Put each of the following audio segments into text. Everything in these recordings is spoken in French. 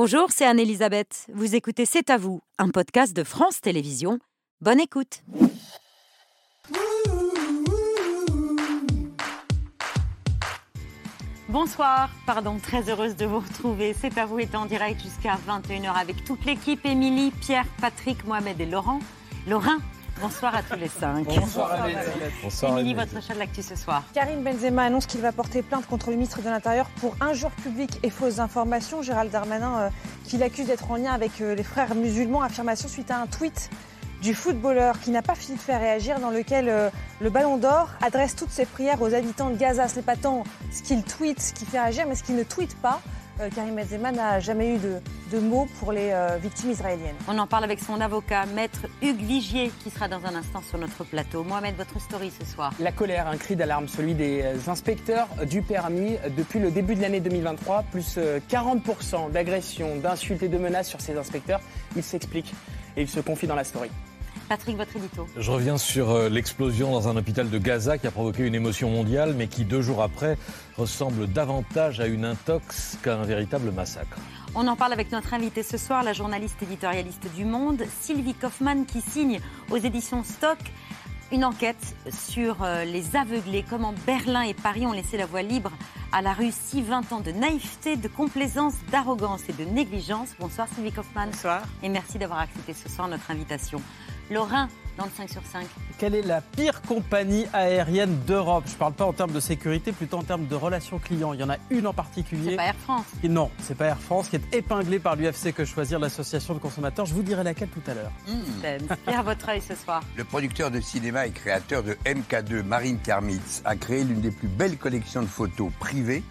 Bonjour, c'est Anne-Elisabeth. Vous écoutez C'est à vous, un podcast de France Télévisions. Bonne écoute. Bonsoir, pardon, très heureuse de vous retrouver. C'est à vous est en direct jusqu'à 21h avec toute l'équipe, Émilie, Pierre, Patrick, Mohamed et Laurent. Laurent, bonsoir à tous les cinq. Bonsoir Émilie, votre chat de l'actu ce soir. Karim Benzema annonce qu'il va porter plainte contre le ministre de l'Intérieur pour injures publiques et fausses informations. Gérald Darmanin, euh, qui l'accuse d'être en lien avec euh, les frères musulmans, affirmation suite à un tweet du footballeur qui n'a pas fini de faire réagir, dans lequel euh, le Ballon d'Or adresse toutes ses prières aux habitants de Gaza. Ce n'est pas tant ce qu'il tweet, ce qui fait réagir, mais ce qu'il ne tweet pas. Euh, Karim Benzema n'a jamais eu de, de mots pour les euh, victimes israéliennes. On en parle avec son avocat, maître Hugues Vigier, qui sera dans un instant sur notre plateau. Mohamed, votre story ce soir. La colère, un cri d'alarme, celui des inspecteurs du permis. Depuis le début de l'année 2023, plus euh, 40% d'agressions, d'insultes et de menaces sur ces inspecteurs. Il s'explique et il se confie dans la story. Patrick, votre édito. Je reviens sur euh, l'explosion dans un hôpital de Gaza qui a provoqué une émotion mondiale, mais qui deux jours après ressemble davantage à une intox qu'à un véritable massacre. On en parle avec notre invitée ce soir, la journaliste éditorialiste du Monde, Sylvie Kaufmann, qui signe aux éditions Stock une enquête sur euh, les aveuglés, comment Berlin et Paris ont laissé la voie libre à la Russie. 20 ans de naïveté, de complaisance, d'arrogance et de négligence. Bonsoir Sylvie Kaufmann. Bonsoir. Et merci d'avoir accepté ce soir notre invitation. Lorrain, dans le 5 sur 5. Quelle est la pire compagnie aérienne d'Europe? Je ne parle pas en termes de sécurité, plutôt en termes de relations clients. Il y en a une en particulier. C'est pas Air France. qui- Non, c'est pas Air France, qui est épinglée par l'UFC Que Choisir, l'association de consommateurs. Je vous dirai laquelle tout à l'heure. Système. Pierre, votre œil ce soir. Le producteur de cinéma et créateur de MK2, Marine Karmitz, a créé l'une des plus belles collections de photos privées.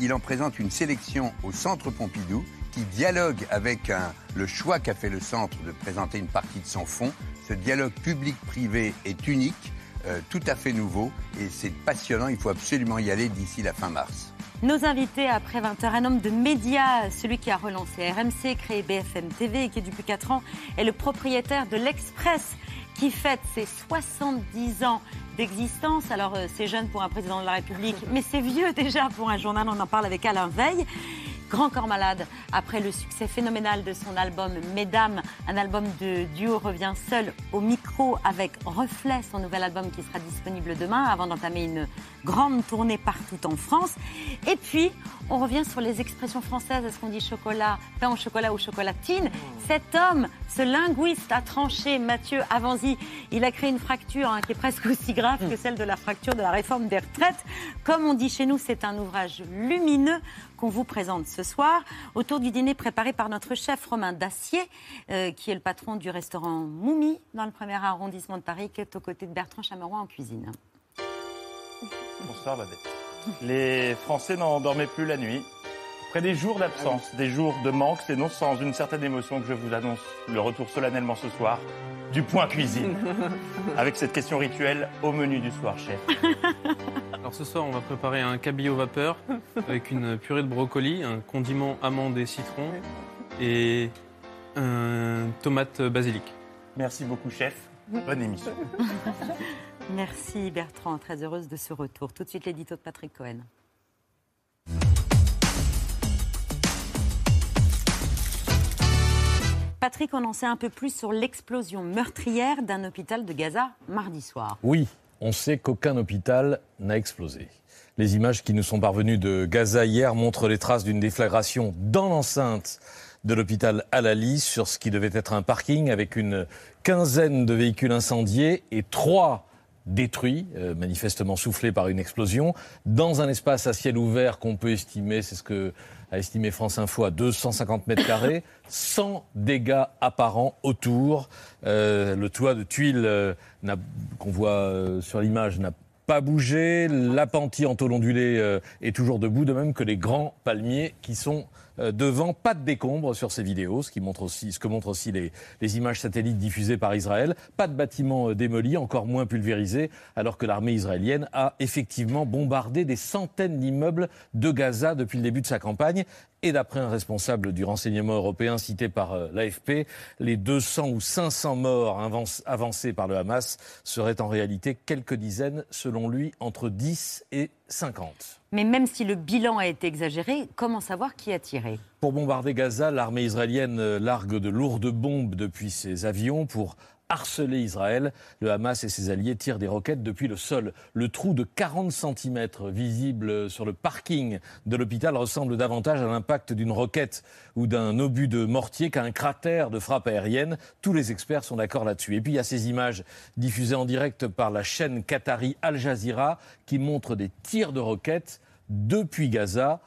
Il en présente une sélection au Centre Pompidou qui dialogue avec le choix qu'a fait le Centre de présenter une partie de son fonds. Ce dialogue public-privé est unique, euh, tout à fait nouveau et c'est passionnant. Il faut absolument y aller d'ici la fin mars. Nos invités après 20h, un homme de médias, celui qui a relancé RMC, créé BFM TV et qui depuis 4 ans est le propriétaire de l'Express qui fête ses 70 ans d'existence. Alors euh, c'est jeune pour un président de la République, mais c'est vieux déjà pour un journal. On en parle avec Alain Veil. Grand corps malade, après le succès phénoménal de son album Mesdames, un album de duo revient seul au micro avec Reflet, son nouvel album qui sera disponible demain avant d'entamer une grande tournée partout en France. Et puis, on revient sur les expressions françaises. Est-ce qu'on dit chocolat, pain au chocolat ou chocolatine? Cet homme, ce linguiste a tranché, Mathieu Avanzi, il a créé une fracture hein, qui est presque aussi grave que celle de la fracture de la réforme des retraites. Comme on dit chez nous, c'est un ouvrage lumineux qu'on vous présente ce soir autour du dîner préparé par notre chef Romain Dacier, euh, qui est le patron du restaurant Moumi dans le premier arrondissement de Paris, qui est aux côtés de Bertrand Chameroy en cuisine. Bonsoir Babette. Les Français n'en dormaient plus la nuit. Après des jours d'absence, des jours de manque, c'est non sans une certaine émotion que je vous annonce le retour solennellement ce soir du point cuisine. Avec cette question rituelle au menu du soir, chef. Alors ce soir, on va préparer un cabillaud vapeur avec une purée de brocoli, un condiment amande et citron et un tomate basilic. Merci beaucoup, chef. Bonne émission. Merci Bertrand, très heureuse de ce retour. Tout de suite l'édito de Patrick Cohen. Patrick, on en sait un peu plus sur l'explosion meurtrière d'un hôpital de Gaza mardi soir. Oui, on sait qu'aucun hôpital n'a explosé. Les images qui nous sont parvenues de Gaza hier montrent les traces d'une déflagration dans l'enceinte de l'hôpital Al-Ali sur ce qui devait être un parking avec une quinzaine de véhicules incendiés et trois détruits, euh, manifestement soufflés par une explosion, dans un espace à ciel ouvert qu'on peut estimer, c'est ce que a estimé France Info, à 250 mètres carrés, sans dégâts apparents autour. Euh, le toit de tuiles euh, qu'on voit euh, sur l'image n'a pas bougé. L'appentis en tôle ondulée est toujours debout, de même que les grands palmiers qui sont devant. Pas de décombres sur ces vidéos, ce, que montrent aussi les, images satellites diffusées par Israël. Pas de bâtiments euh, démolis, encore moins pulvérisés, alors que l'armée israélienne a effectivement bombardé des centaines d'immeubles de Gaza depuis le début de sa campagne. Et d'après un responsable du renseignement européen cité par euh, l'AFP, les 200 ou 500 morts avancés par le Hamas seraient en réalité quelques dizaines selon lui, entre 10 et 50. Mais même si le bilan a été exagéré, comment savoir qui a tiré? Pour bombarder Gaza, l'armée israélienne largue de lourdes bombes depuis ses avions pour harceler Israël. Le Hamas et ses alliés tirent des roquettes depuis le sol. Le trou de 40 cm visible sur le parking de l'hôpital ressemble davantage à l'impact d'une roquette ou d'un obus de mortier qu'à un cratère de frappe aérienne. Tous les experts sont d'accord là-dessus. Et puis il y a ces images diffusées en direct par la chaîne qatari Al Jazeera qui montrent des tirs de roquettes depuis Gaza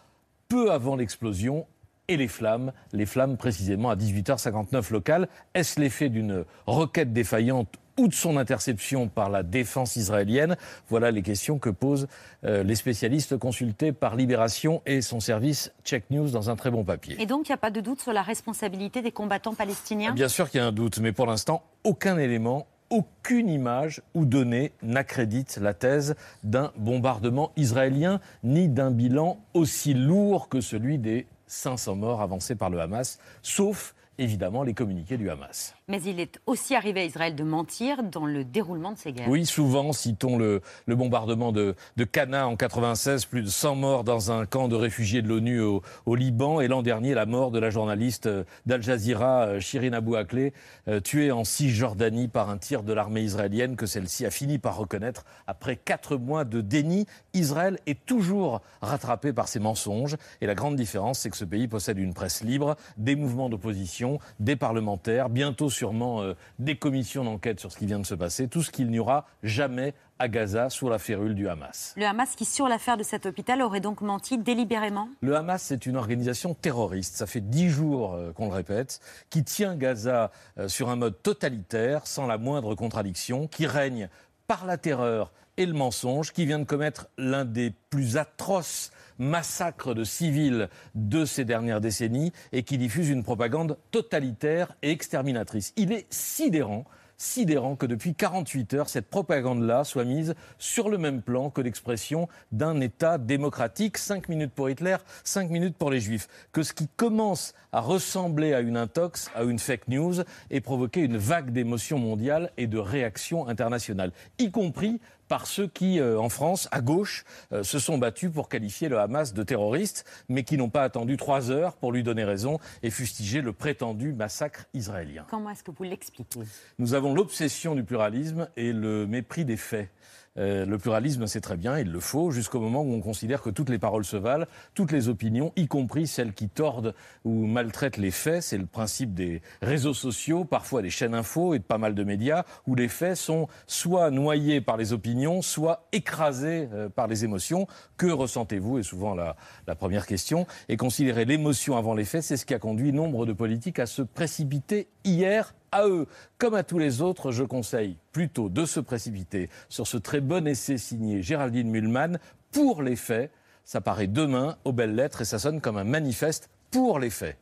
peu avant l'explosion et les flammes, les flammes précisément à 18h59 locale. Est-ce l'effet d'une requête défaillante ou de son interception par la défense israélienne? Voilà les questions que posent euh, les spécialistes consultés par Libération et son service Check News dans un très bon papier. Et donc, il n'y a pas de doute sur la responsabilité des combattants palestiniens? Bien sûr qu'il y a un doute, mais pour l'instant, aucun élément aucune image ou donnée n'accrédite la thèse d'un bombardement israélien ni d'un bilan aussi lourd que celui des 500 morts avancés par le Hamas, sauf évidemment les communiqués du Hamas. Mais il est aussi arrivé à Israël de mentir dans le déroulement de ces guerres. Oui, souvent, citons le, le bombardement de, de Cana en 96, plus de 100 morts dans un camp de réfugiés de l'ONU au, au, Liban, et l'an dernier, la mort de la journaliste euh, d'Al Jazeera, euh, Shirin Abu Akleh, euh, tuée en Cisjordanie par un tir de l'armée israélienne que celle-ci a fini par reconnaître après quatre mois de déni. Israël est toujours rattrapé par ses mensonges, et la grande différence, c'est que ce pays possède une presse libre, des mouvements d'opposition, des parlementaires, bientôt sûrement euh, des commissions d'enquête sur ce qui vient de se passer, tout ce qu'il n'y aura jamais à Gaza sous la férule du Hamas. Le Hamas qui, sur l'affaire de cet hôpital, aurait donc menti délibérément? Le Hamas, c'est une organisation terroriste, ça fait dix jours euh, qu'on le répète, qui tient Gaza euh, sur un mode totalitaire, sans la moindre contradiction, qui règne par la terreur et le mensonge, qui vient de commettre l'un des plus atroces massacres de civils de ces dernières décennies et qui diffuse une propagande totalitaire et exterminatrice. Il est sidérant sidérant que depuis 48 heures, cette propagande-là soit mise sur le même plan que l'expression d'un État démocratique. Cinq minutes pour Hitler, cinq minutes pour les Juifs. Que ce qui commence à ressembler à une intox, à une fake news, ait provoqué une vague d'émotions mondiales et de réactions internationales, y compris par ceux qui, euh, en France, à gauche, euh, se sont battus pour qualifier le Hamas de terroriste, mais qui n'ont pas attendu trois heures pour lui donner raison et fustiger le prétendu massacre israélien. Comment est-ce que vous l'expliquez? Nous avons l'obsession du pluralisme et le mépris des faits. Euh, le pluralisme, c'est très bien, il le faut, jusqu'au moment où on considère que toutes les paroles se valent, toutes les opinions, y compris celles qui tordent ou maltraitent les faits. C'est le principe des réseaux sociaux, parfois des chaînes info et pas mal de médias, où les faits sont soit noyés par les opinions, soit écrasés euh, par les émotions. Que ressentez-vous? Et souvent la, la première question. Et considérer l'émotion avant les faits, c'est ce qui a conduit nombre de politiques à se précipiter hier à eux, comme à tous les autres, je conseille plutôt de se précipiter sur ce très bon essai signé Géraldine Mühlmann pour les faits. Ça paraît demain aux belles lettres et ça sonne comme un manifeste pour les faits.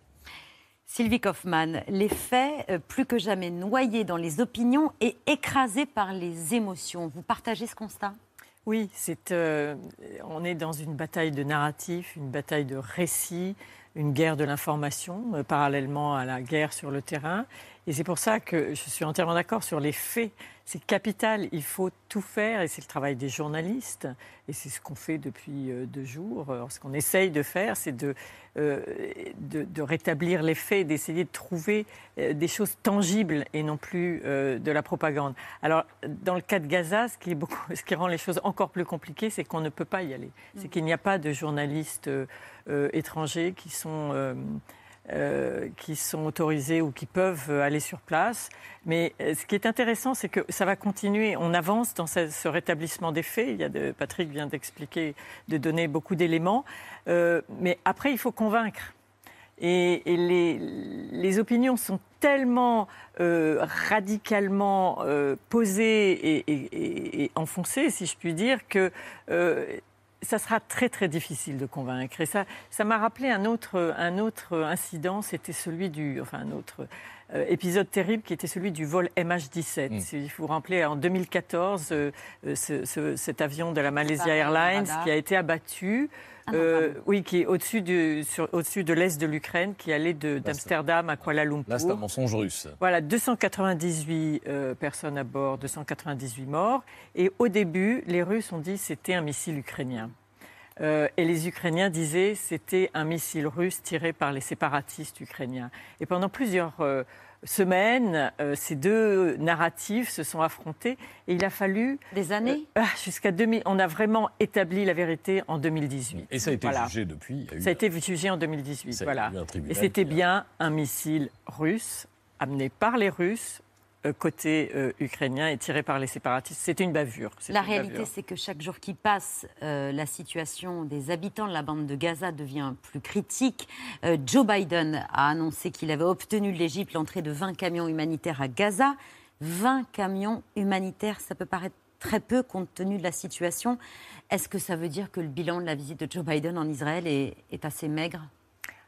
Sylvie Kaufmann, les faits, euh, plus que jamais noyés dans les opinions et écrasés par les émotions. Vous partagez ce constat? Oui, c'est, euh, on est dans une bataille de narratif, une bataille de récits, une guerre de l'information, euh, parallèlement à la guerre sur le terrain. Et c'est pour ça que je suis entièrement d'accord sur les faits. C'est capital, il faut tout faire, et c'est le travail des journalistes, et c'est ce qu'on fait depuis euh, deux jours. Alors, ce qu'on essaye de faire, c'est de, euh, de, de, rétablir les faits, d'essayer de trouver euh, des choses tangibles et non plus euh, de la propagande. Alors, dans le cas de Gaza, ce qui, est beaucoup, ce qui rend les choses encore plus compliquées, c'est qu'on ne peut pas y aller. C'est qu'il n'y a pas de journalistes euh, étrangers qui sont euh, qui sont autorisés ou qui peuvent aller sur place. Mais euh, ce qui est intéressant, c'est que ça va continuer. On avance dans ce, rétablissement des faits. Il y a Patrick vient d'expliquer, de donner beaucoup d'éléments. Euh, mais après, il faut convaincre. Et, les, opinions sont tellement euh, radicalement euh, posées et, enfoncées, si je puis dire, que euh, ça sera très très difficile de convaincre. Et ça, ça m'a rappelé un autre, un autre incident, c'était celui du, enfin un autre, euh, épisode terrible qui était celui du vol MH17. Mm. Si vous vous rappelez, en 2014, euh, euh, ce- ce- cet avion de la Malaysia Airlines qui a été abattu. Ah euh, oui, qui est au-dessus du- sur- au-dessus de l'est de l'Ukraine, qui allait de- d'Amsterdam à Kuala Lumpur. Là, c'est un mensonge russe. Voilà, 298 euh, personnes à bord, 298 morts. Et au début, les Russes ont dit que c'était un missile ukrainien. Euh, et les Ukrainiens disaient que c'était un missile russe tiré par les séparatistes ukrainiens. Et pendant plusieurs euh, semaines, euh, ces deux narratifs se sont affrontés. Et il a fallu Des années ah, jusqu'à 2000. On a vraiment établi la vérité en 2018. Et ça a été Voilà. jugé depuis. il y a eu- Ça a été jugé en 2018. Ça a Voilà. eu un tribunal Et c'était a- bien un missile russe amené par les Russes euh, côté euh, ukrainien et tiré par les séparatistes. C'était une bavure. La une réalité, c'est que chaque jour qui passe, euh, la situation des habitants de la bande de Gaza devient plus critique. Euh, Joe Biden a annoncé qu'il avait obtenu de l'Égypte l'entrée de 20 camions humanitaires à Gaza. 20 camions humanitaires, ça peut paraître très peu compte tenu de la situation. Est-ce que ça veut dire que le bilan de la visite de Joe Biden en Israël est, est assez maigre?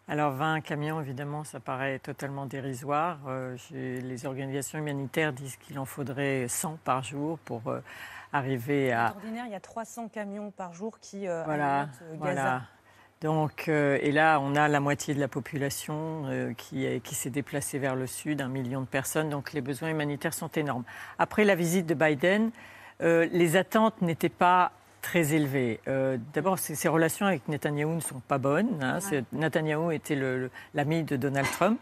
Alors 20 camions, évidemment, ça paraît totalement dérisoire. Euh, les organisations humanitaires disent qu'il en faudrait 100 par jour pour euh, arriver à... ordinaire, il y a 300 camions par jour qui euh, Voilà, euh, Gaza. voilà. Donc, et là, on a la moitié de la population qui, est- qui s'est déplacée vers le sud, un million de personnes. Donc, les besoins humanitaires sont énormes. Après la visite de Biden, les attentes n'étaient pas très élevées. Euh, D'abord, ses, relations avec Netanyahou ne sont pas bonnes. hein. Netanyahou était l'ami de Donald Trump.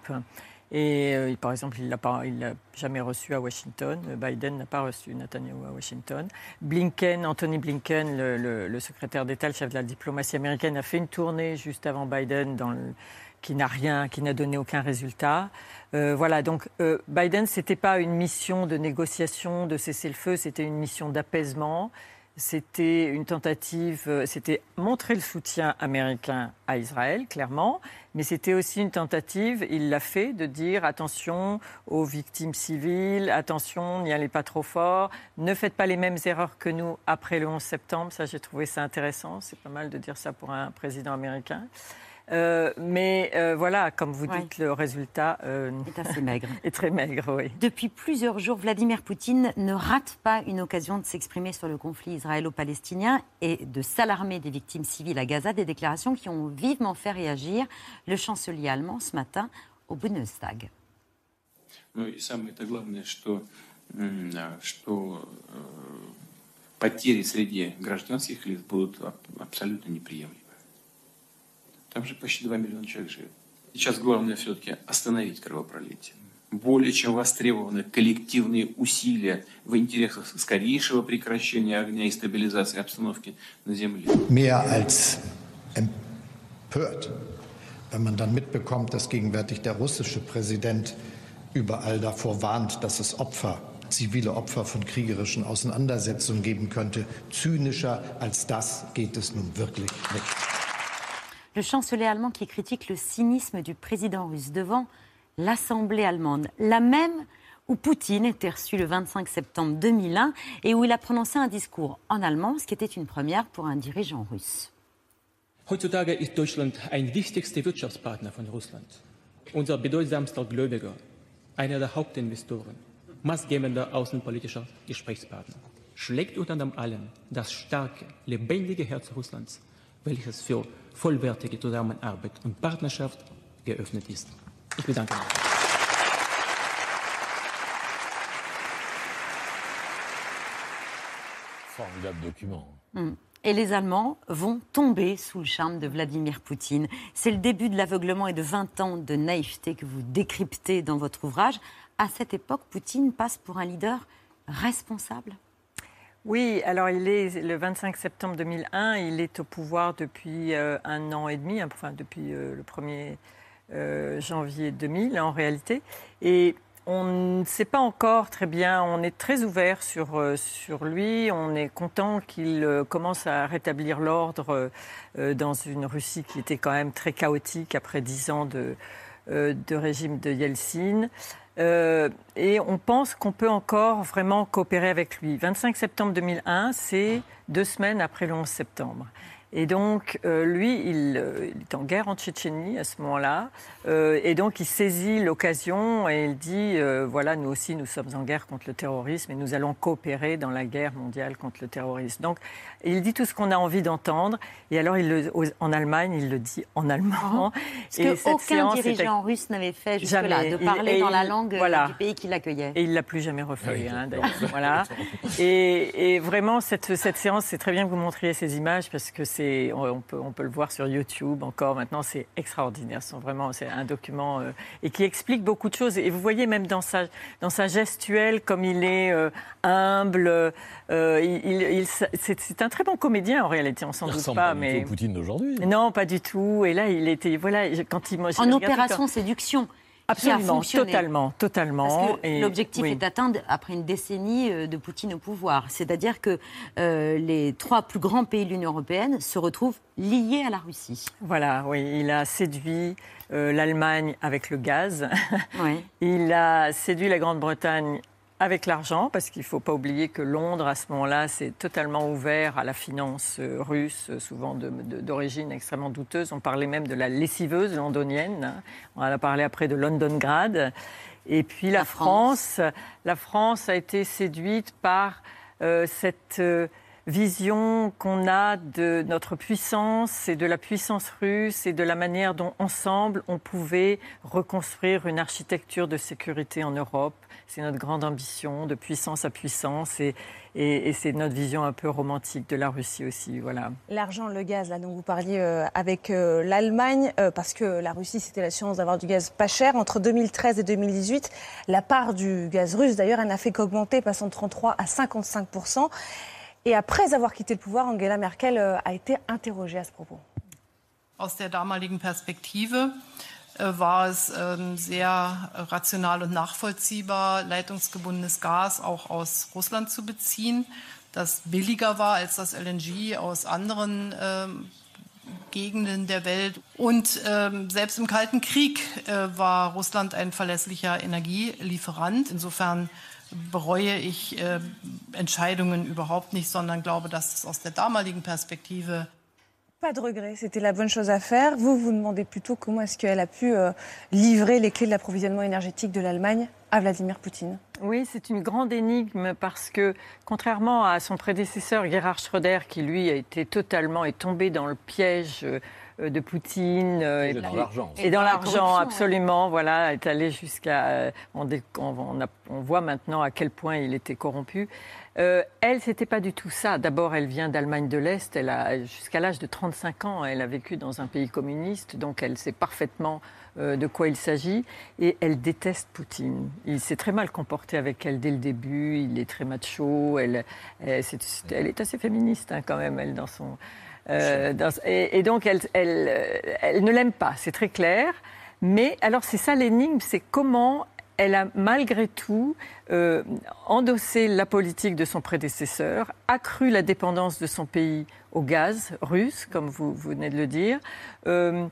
Et euh, par exemple, il ne l'a jamais reçu à Washington. Biden n'a pas reçu Netanyahu à Washington. Blinken, Anthony Blinken, le, le- le secrétaire d'État, le chef de la diplomatie américaine, a fait une tournée juste avant Biden dans le- qui n'a rien, qui n'a donné aucun résultat. Euh, voilà, donc euh, Biden, c'était pas une mission de négociation, de cesser le feu, c'était une mission d'apaisement. C'était une tentative, euh, c'était montrer le soutien américain à Israël, clairement, mais c'était aussi une tentative, il l'a fait, de dire attention aux victimes civiles, attention, n'y allez pas trop fort, ne faites pas les mêmes erreurs que nous après le 11 septembre. Ça, j'ai trouvé ça intéressant. C'est pas mal de dire ça pour un président américain. Euh, mais euh, voilà, comme vous Ouais. dites, le résultat euh, est assez maigre. est très maigre, oui. Depuis plusieurs jours, Vladimir Poutine ne rate pas une occasion de s'exprimer sur le conflit israélo-palestinien et de s'alarmer des victimes civiles à Gaza, des déclarations qui ont vivement fait réagir le chancelier allemand ce matin au Bundestag. Ну и самое-то главное, что, м, а, что э, потери среди гражданских лиц будут аб- абсолютно неприемлемы. Там же почти 2 миллиона человек живет. Сейчас главное все-таки остановить кровопролитие. Более чем востребованы коллективные усилия в интересах скорейшего прекращения огня и стабилизации обстановки на Земле. mehr als empört, wenn man dann mitbekommt, dass gegenwärtig der russische Präsident überall davor warnt, dass es Opfer, zivile Opfer von kriegerischen Auseinandersetzungen geben könnte. Zynischer als das geht es nun wirklich nicht. Le chancelier allemand qui critique le cynisme du président russe devant l'Assemblée allemande, la même où Poutine était reçu le 25 septembre 2001 et où il a prononcé un discours en allemand, ce qui était une première pour un dirigeant russe. Heutzutage ist Deutschland ein wichtigster Wirtschaftspartner von Russland. Unser bedeutsamster Gläubiger, einer der Hauptinvestoren, maßgebender außenpolitischer Gesprächspartner. Schlägt unter dem allem das starke, lebendige Herz Russlands, welches für vollwertige Zusammenarbeit und Partnerschaft geöffnet ist. Ich bedanke mich. Formidable document. Mm. Et les Allemands vont tomber sous le charme de Vladimir Poutine. C'est le début de l'aveuglement et de 20 ans de naïveté que vous décryptez dans votre ouvrage. À cette époque, Poutine passe pour un leader responsable. Oui, alors il est le 25 septembre 2001, il est au pouvoir depuis euh, un an et demi, enfin depuis euh, le 1er euh, janvier 2000 en réalité. Et on ne sait pas encore très bien, on est très ouvert sur, sur lui, on est content qu'il commence à rétablir l'ordre dans une Russie qui était quand même très chaotique après dix ans de, de régime de Yeltsin. Euh, et on pense qu'on peut encore vraiment coopérer avec lui. 25 septembre 2001, c'est deux semaines après le 11 septembre. Et donc, euh, lui, il, euh, il est en guerre en Tchétchénie à ce moment-là. Euh, et donc, il saisit l'occasion et il dit euh, voilà, nous aussi, nous sommes en guerre contre le terrorisme et nous allons coopérer dans la guerre mondiale contre le terrorisme. Donc, il dit tout ce qu'on a envie d'entendre. Et alors, il le- aux- en Allemagne, il le dit en allemand. Ce Et que cette aucun séance était- dirigeant russe n'avait fait jusque-là, Jamais. de parler et dans la langue voilà. du pays qui l'accueillait. Et il l'a plus jamais refait, Oui, hein, d'ailleurs. voilà. Et, et vraiment, cette, cette séance, c'est très bien que vous montriez ces images parce que c'est, on, on peut, on peut le voir sur YouTube encore. Maintenant, c'est extraordinaire. C'est vraiment, c'est un document euh, et qui explique beaucoup de choses. Et vous voyez même dans sa, dans sa gestuelle, comme il est euh, humble. euh, il, il- il- c'est, c'est un très bon comédien en réalité. On s'en Il doute pas, pas du mais tout au Poutine d'aujourd'hui. non, pas du tout. Et là, il était, voilà, quand il En opération quand- séduction. Qui a Absolument, totalement, totalement. L'objectif oui. est atteint après une décennie euh, de Poutine au pouvoir. C'est-à-dire que euh, les trois plus grands pays de l'Union européenne se retrouvent liés à la Russie. Voilà, oui, il a séduit euh, l'Allemagne avec le gaz. Oui. Il a séduit la Grande-Bretagne avec l'argent, parce qu'il ne faut pas oublier que Londres, à ce moment-là, c'est totalement ouvert à la finance euh, russe, euh, souvent d'origine extrêmement douteuse. On parlait même de la lessiveuse londonienne. hein. On a parlé après de Londongrad. Et puis la, La France. France. la France a été séduite par euh, cette euh, vision qu'on a de notre puissance et de la puissance russe et de la manière dont ensemble on pouvait reconstruire une architecture de sécurité en Europe. C'est notre grande ambition de puissance à puissance et, et- et c'est notre vision un peu romantique de la Russie aussi. Voilà. L'argent, le gaz, là, dont vous parliez euh, avec euh, l'Allemagne, euh, parce que la Russie, c'était la chance d'avoir du gaz pas cher. Entre 2013 et 2018, la part du gaz russe, d'ailleurs, elle n'a fait qu'augmenter, passant de 33 à 55% Et après avoir quitté le pouvoir, Angela Merkel euh, a été interrogée à ce propos. Aus der damaligen Perspektive war es ähm, sehr rational und nachvollziehbar, leitungsgebundenes Gas auch aus Russland zu beziehen, das billiger war als das LNG aus anderen ähm, Gegenden der Welt. Und ähm, selbst im Kalten Krieg äh, war Russland ein verlässlicher Energielieferant. Insofern bereue ich äh, Entscheidungen überhaupt nicht, sondern glaube, dass es aus der damaligen Perspektive Pas de regret, c'était la bonne chose à faire. Vous vous demandez plutôt comment est-ce qu'elle a pu euh, livrer les clés de l'approvisionnement énergétique de l'Allemagne à Vladimir Poutine. Oui, c'est une grande énigme parce que, contrairement à son prédécesseur Gerhard Schröder, qui lui a été totalement est tombé dans le piège euh, de Poutine euh, Et dans l'argent aussi. et dans Et dans la l'argent absolument, voilà, est allé jusqu'à on, dé- on- on a- on voit maintenant à quel point il était corrompu. Euh, elle, c'était pas du tout ça. D'abord, elle vient d'Allemagne de l'Est. Elle a jusqu'à l'âge de 35 ans, elle a vécu dans un pays communiste, donc elle sait parfaitement euh, de quoi il s'agit. Et elle déteste Poutine. Il s'est très mal comporté avec elle dès le début. Il est très macho. Elle, est assez féministe hein, quand même, elle, dans son. euh, dans- et, et donc, elle, elle, elle ne l'aime pas, c'est très clair. Mais alors, c'est ça l'énigme, c'est comment elle a malgré tout euh, endossé la politique de son prédécesseur, accru la dépendance de son pays au gaz russe, comme vous, venez de le dire, euh,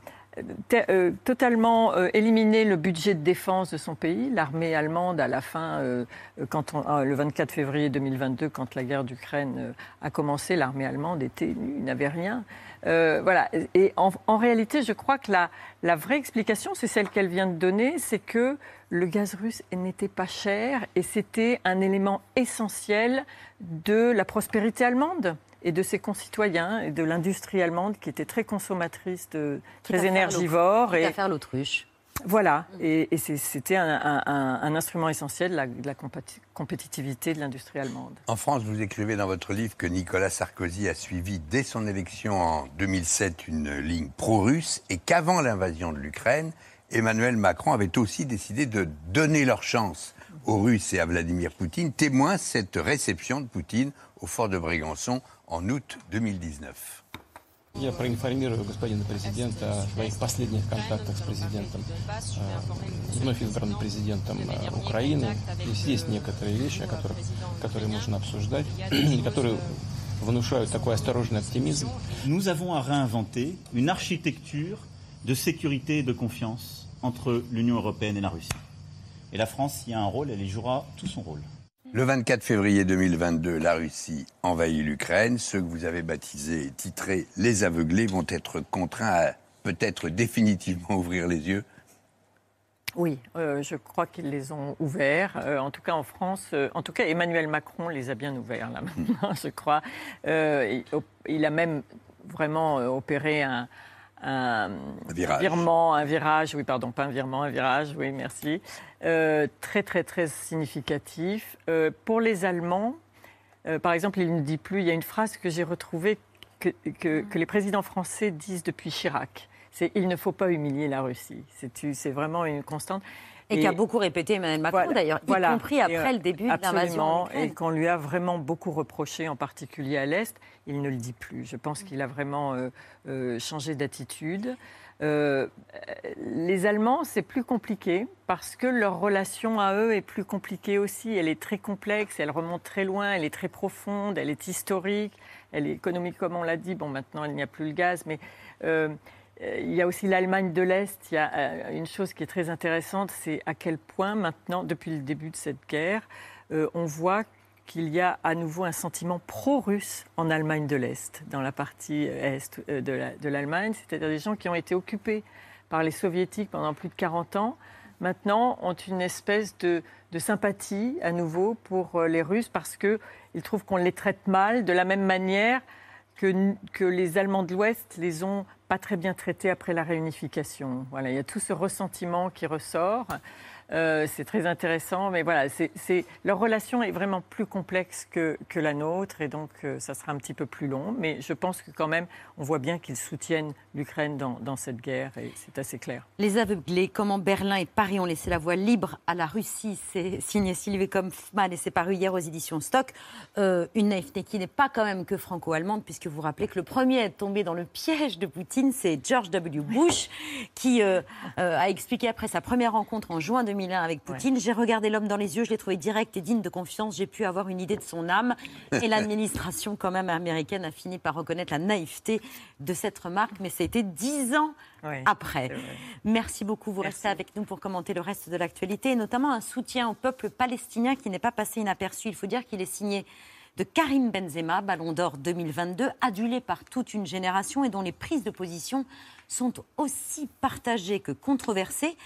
euh, totalement euh, éliminé le budget de défense de son pays. L'armée allemande, à la fin, le 24 février 2022, quand la guerre d'Ukraine a commencé, l'armée allemande était n'avait rien. Euh, voilà. Et en, en réalité, je crois que la, la vraie explication, c'est celle qu'elle vient de donner, c'est que le gaz russe n'était pas cher et c'était un élément essentiel de la prospérité allemande et de ses concitoyens et de l'industrie allemande qui était très consommatrice, de, très énergivore. Et, à faire l'autruche. Voilà, et, c'était un, instrument essentiel de la, compétitivité de l'industrie allemande. En France, vous écrivez dans votre livre que Nicolas Sarkozy a suivi dès son élection en 2007 une ligne pro-russe et qu'avant l'invasion de l'Ukraine, Emmanuel Macron avait aussi décidé de donner leur chance aux Russes et à Vladimir Poutine, témoin cette réception de Poutine au fort de Brégançon en août 2019. Я проинформирую господина президента о своих последних контактах с президентом, э, вновь избранным президентом э, Украины. Здесь есть некоторые вещи, о которых, которые можно обсуждать, и которые внушают такой осторожный оптимизм. Nous avons à réinventer une architecture de sécurité et de confiance entre l'Union européenne et la Russie. Et la France y a un rôle, elle y jouera tout son rôle. Le 24 février 2022, la Russie envahit l'Ukraine. Ceux que vous avez baptisés titrés les aveuglés vont être contraints à peut-être définitivement ouvrir les yeux. Oui, euh, je crois qu'ils les ont ouverts. Euh, en tout cas, en France, euh, en tout cas, Emmanuel Macron les a bien ouverts là maintenant, je crois. Il, a même vraiment opéré un, un virage. virement, un virage, oui, pardon, pas un virement, un virage, oui, merci. Euh, très, très, très significatif. Euh, pour les Allemands, euh, par exemple, il ne dit plus, il y a une phrase que j'ai retrouvée que, que- que les présidents français disent depuis Chirac. C'est il ne faut pas humilier la Russie. C'est vraiment une constante. Et qu'a beaucoup répété Emmanuel Macron, d'ailleurs, y compris Et, après euh, le début de l'invasion et qu'on lui a vraiment beaucoup reproché, en particulier à l'Est, il ne le dit plus. Je pense qu'il a vraiment euh, euh, changé d'attitude. Euh, les Allemands, c'est plus compliqué parce que leur relation à eux est plus compliquée aussi. Elle est très complexe, elle remonte très loin, elle est très profonde, elle est historique, elle est économique, comme on l'a dit. Bon, maintenant, il n'y a plus le gaz, mais il y a aussi l'Allemagne de l'Est. Il y a euh, une chose qui est très intéressante, c'est à quel point maintenant, depuis le début de cette guerre, euh, on voit qu'il y a à nouveau un sentiment pro-russe en Allemagne de l'Est, dans la partie est euh, de la- de l'Allemagne, c'est-à-dire des gens qui ont été occupés par les soviétiques pendant plus de 40 ans, maintenant ont une espèce de, sympathie à nouveau pour euh, les Russes parce qu'ils trouvent qu'on les traite mal de la même manière que les Allemands de l'Ouest les ont très bien traités après la réunification. Voilà, il y a tout ce ressentiment qui ressort. Euh, c'est très intéressant, mais voilà, leur relation est vraiment plus complexe que, la nôtre, et donc euh, ça sera un petit peu plus long. Mais je pense que quand même, on voit bien qu'ils soutiennent l'Ukraine dans, cette guerre, et c'est assez clair. Les aveuglés, comment Berlin et Paris ont laissé la voie libre à la Russie, c'est signé Sylvie Kaufmann et c'est paru hier aux éditions Stock. Euh, une naïveté qui n'est pas quand même que franco-allemande, puisque vous rappelez que le premier à être tombé dans le piège de Poutine, c'est George W. Bush, qui a expliqué après sa première rencontre en juin 2001 avec Poutine J'ai regardé l'homme dans les yeux, je l'ai trouvé direct et digne de confiance, j'ai pu avoir une idée de son âme. Et l'administration, quand même, américaine a fini par reconnaître la naïveté de cette remarque, mais c'était dix ans Ouais, après. Merci beaucoup. Vous restez avec nous pour commenter le reste de l'actualité, et notamment un soutien au peuple palestinien qui n'est pas passé inaperçu. Il faut dire qu'il est signé de Karim Benzema, Ballon d'Or 2022, adulé par toute une génération et dont les prises de position sont aussi partagées que controversées.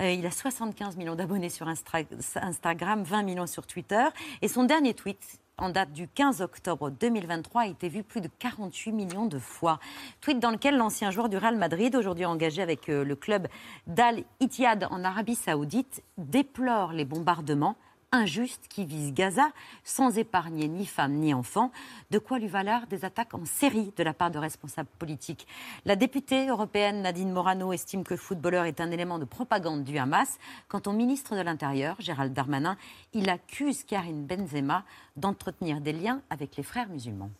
Euh, il a 75 millions d'abonnés sur Instagram, 20 millions sur Twitter, et son dernier tweet en date du 15 octobre 2023 a été vu plus de 48 millions de fois. Tweet dans lequel l'ancien joueur du Real Madrid, aujourd'hui engagé avec euh, le club d'Al Ittihad en Arabie Saoudite, déplore les bombardements injustes qui visent Gaza sans épargner ni femmes ni enfants, de quoi lui valoir des attaques en série de la part de responsables politiques? La députée européenne Nadine Morano estime que le footballeur est un élément de propagande du Hamas. Quant au ministre de l'Intérieur, Gérald Darmanin, il accuse Karim Benzema d'entretenir des liens avec les frères musulmans.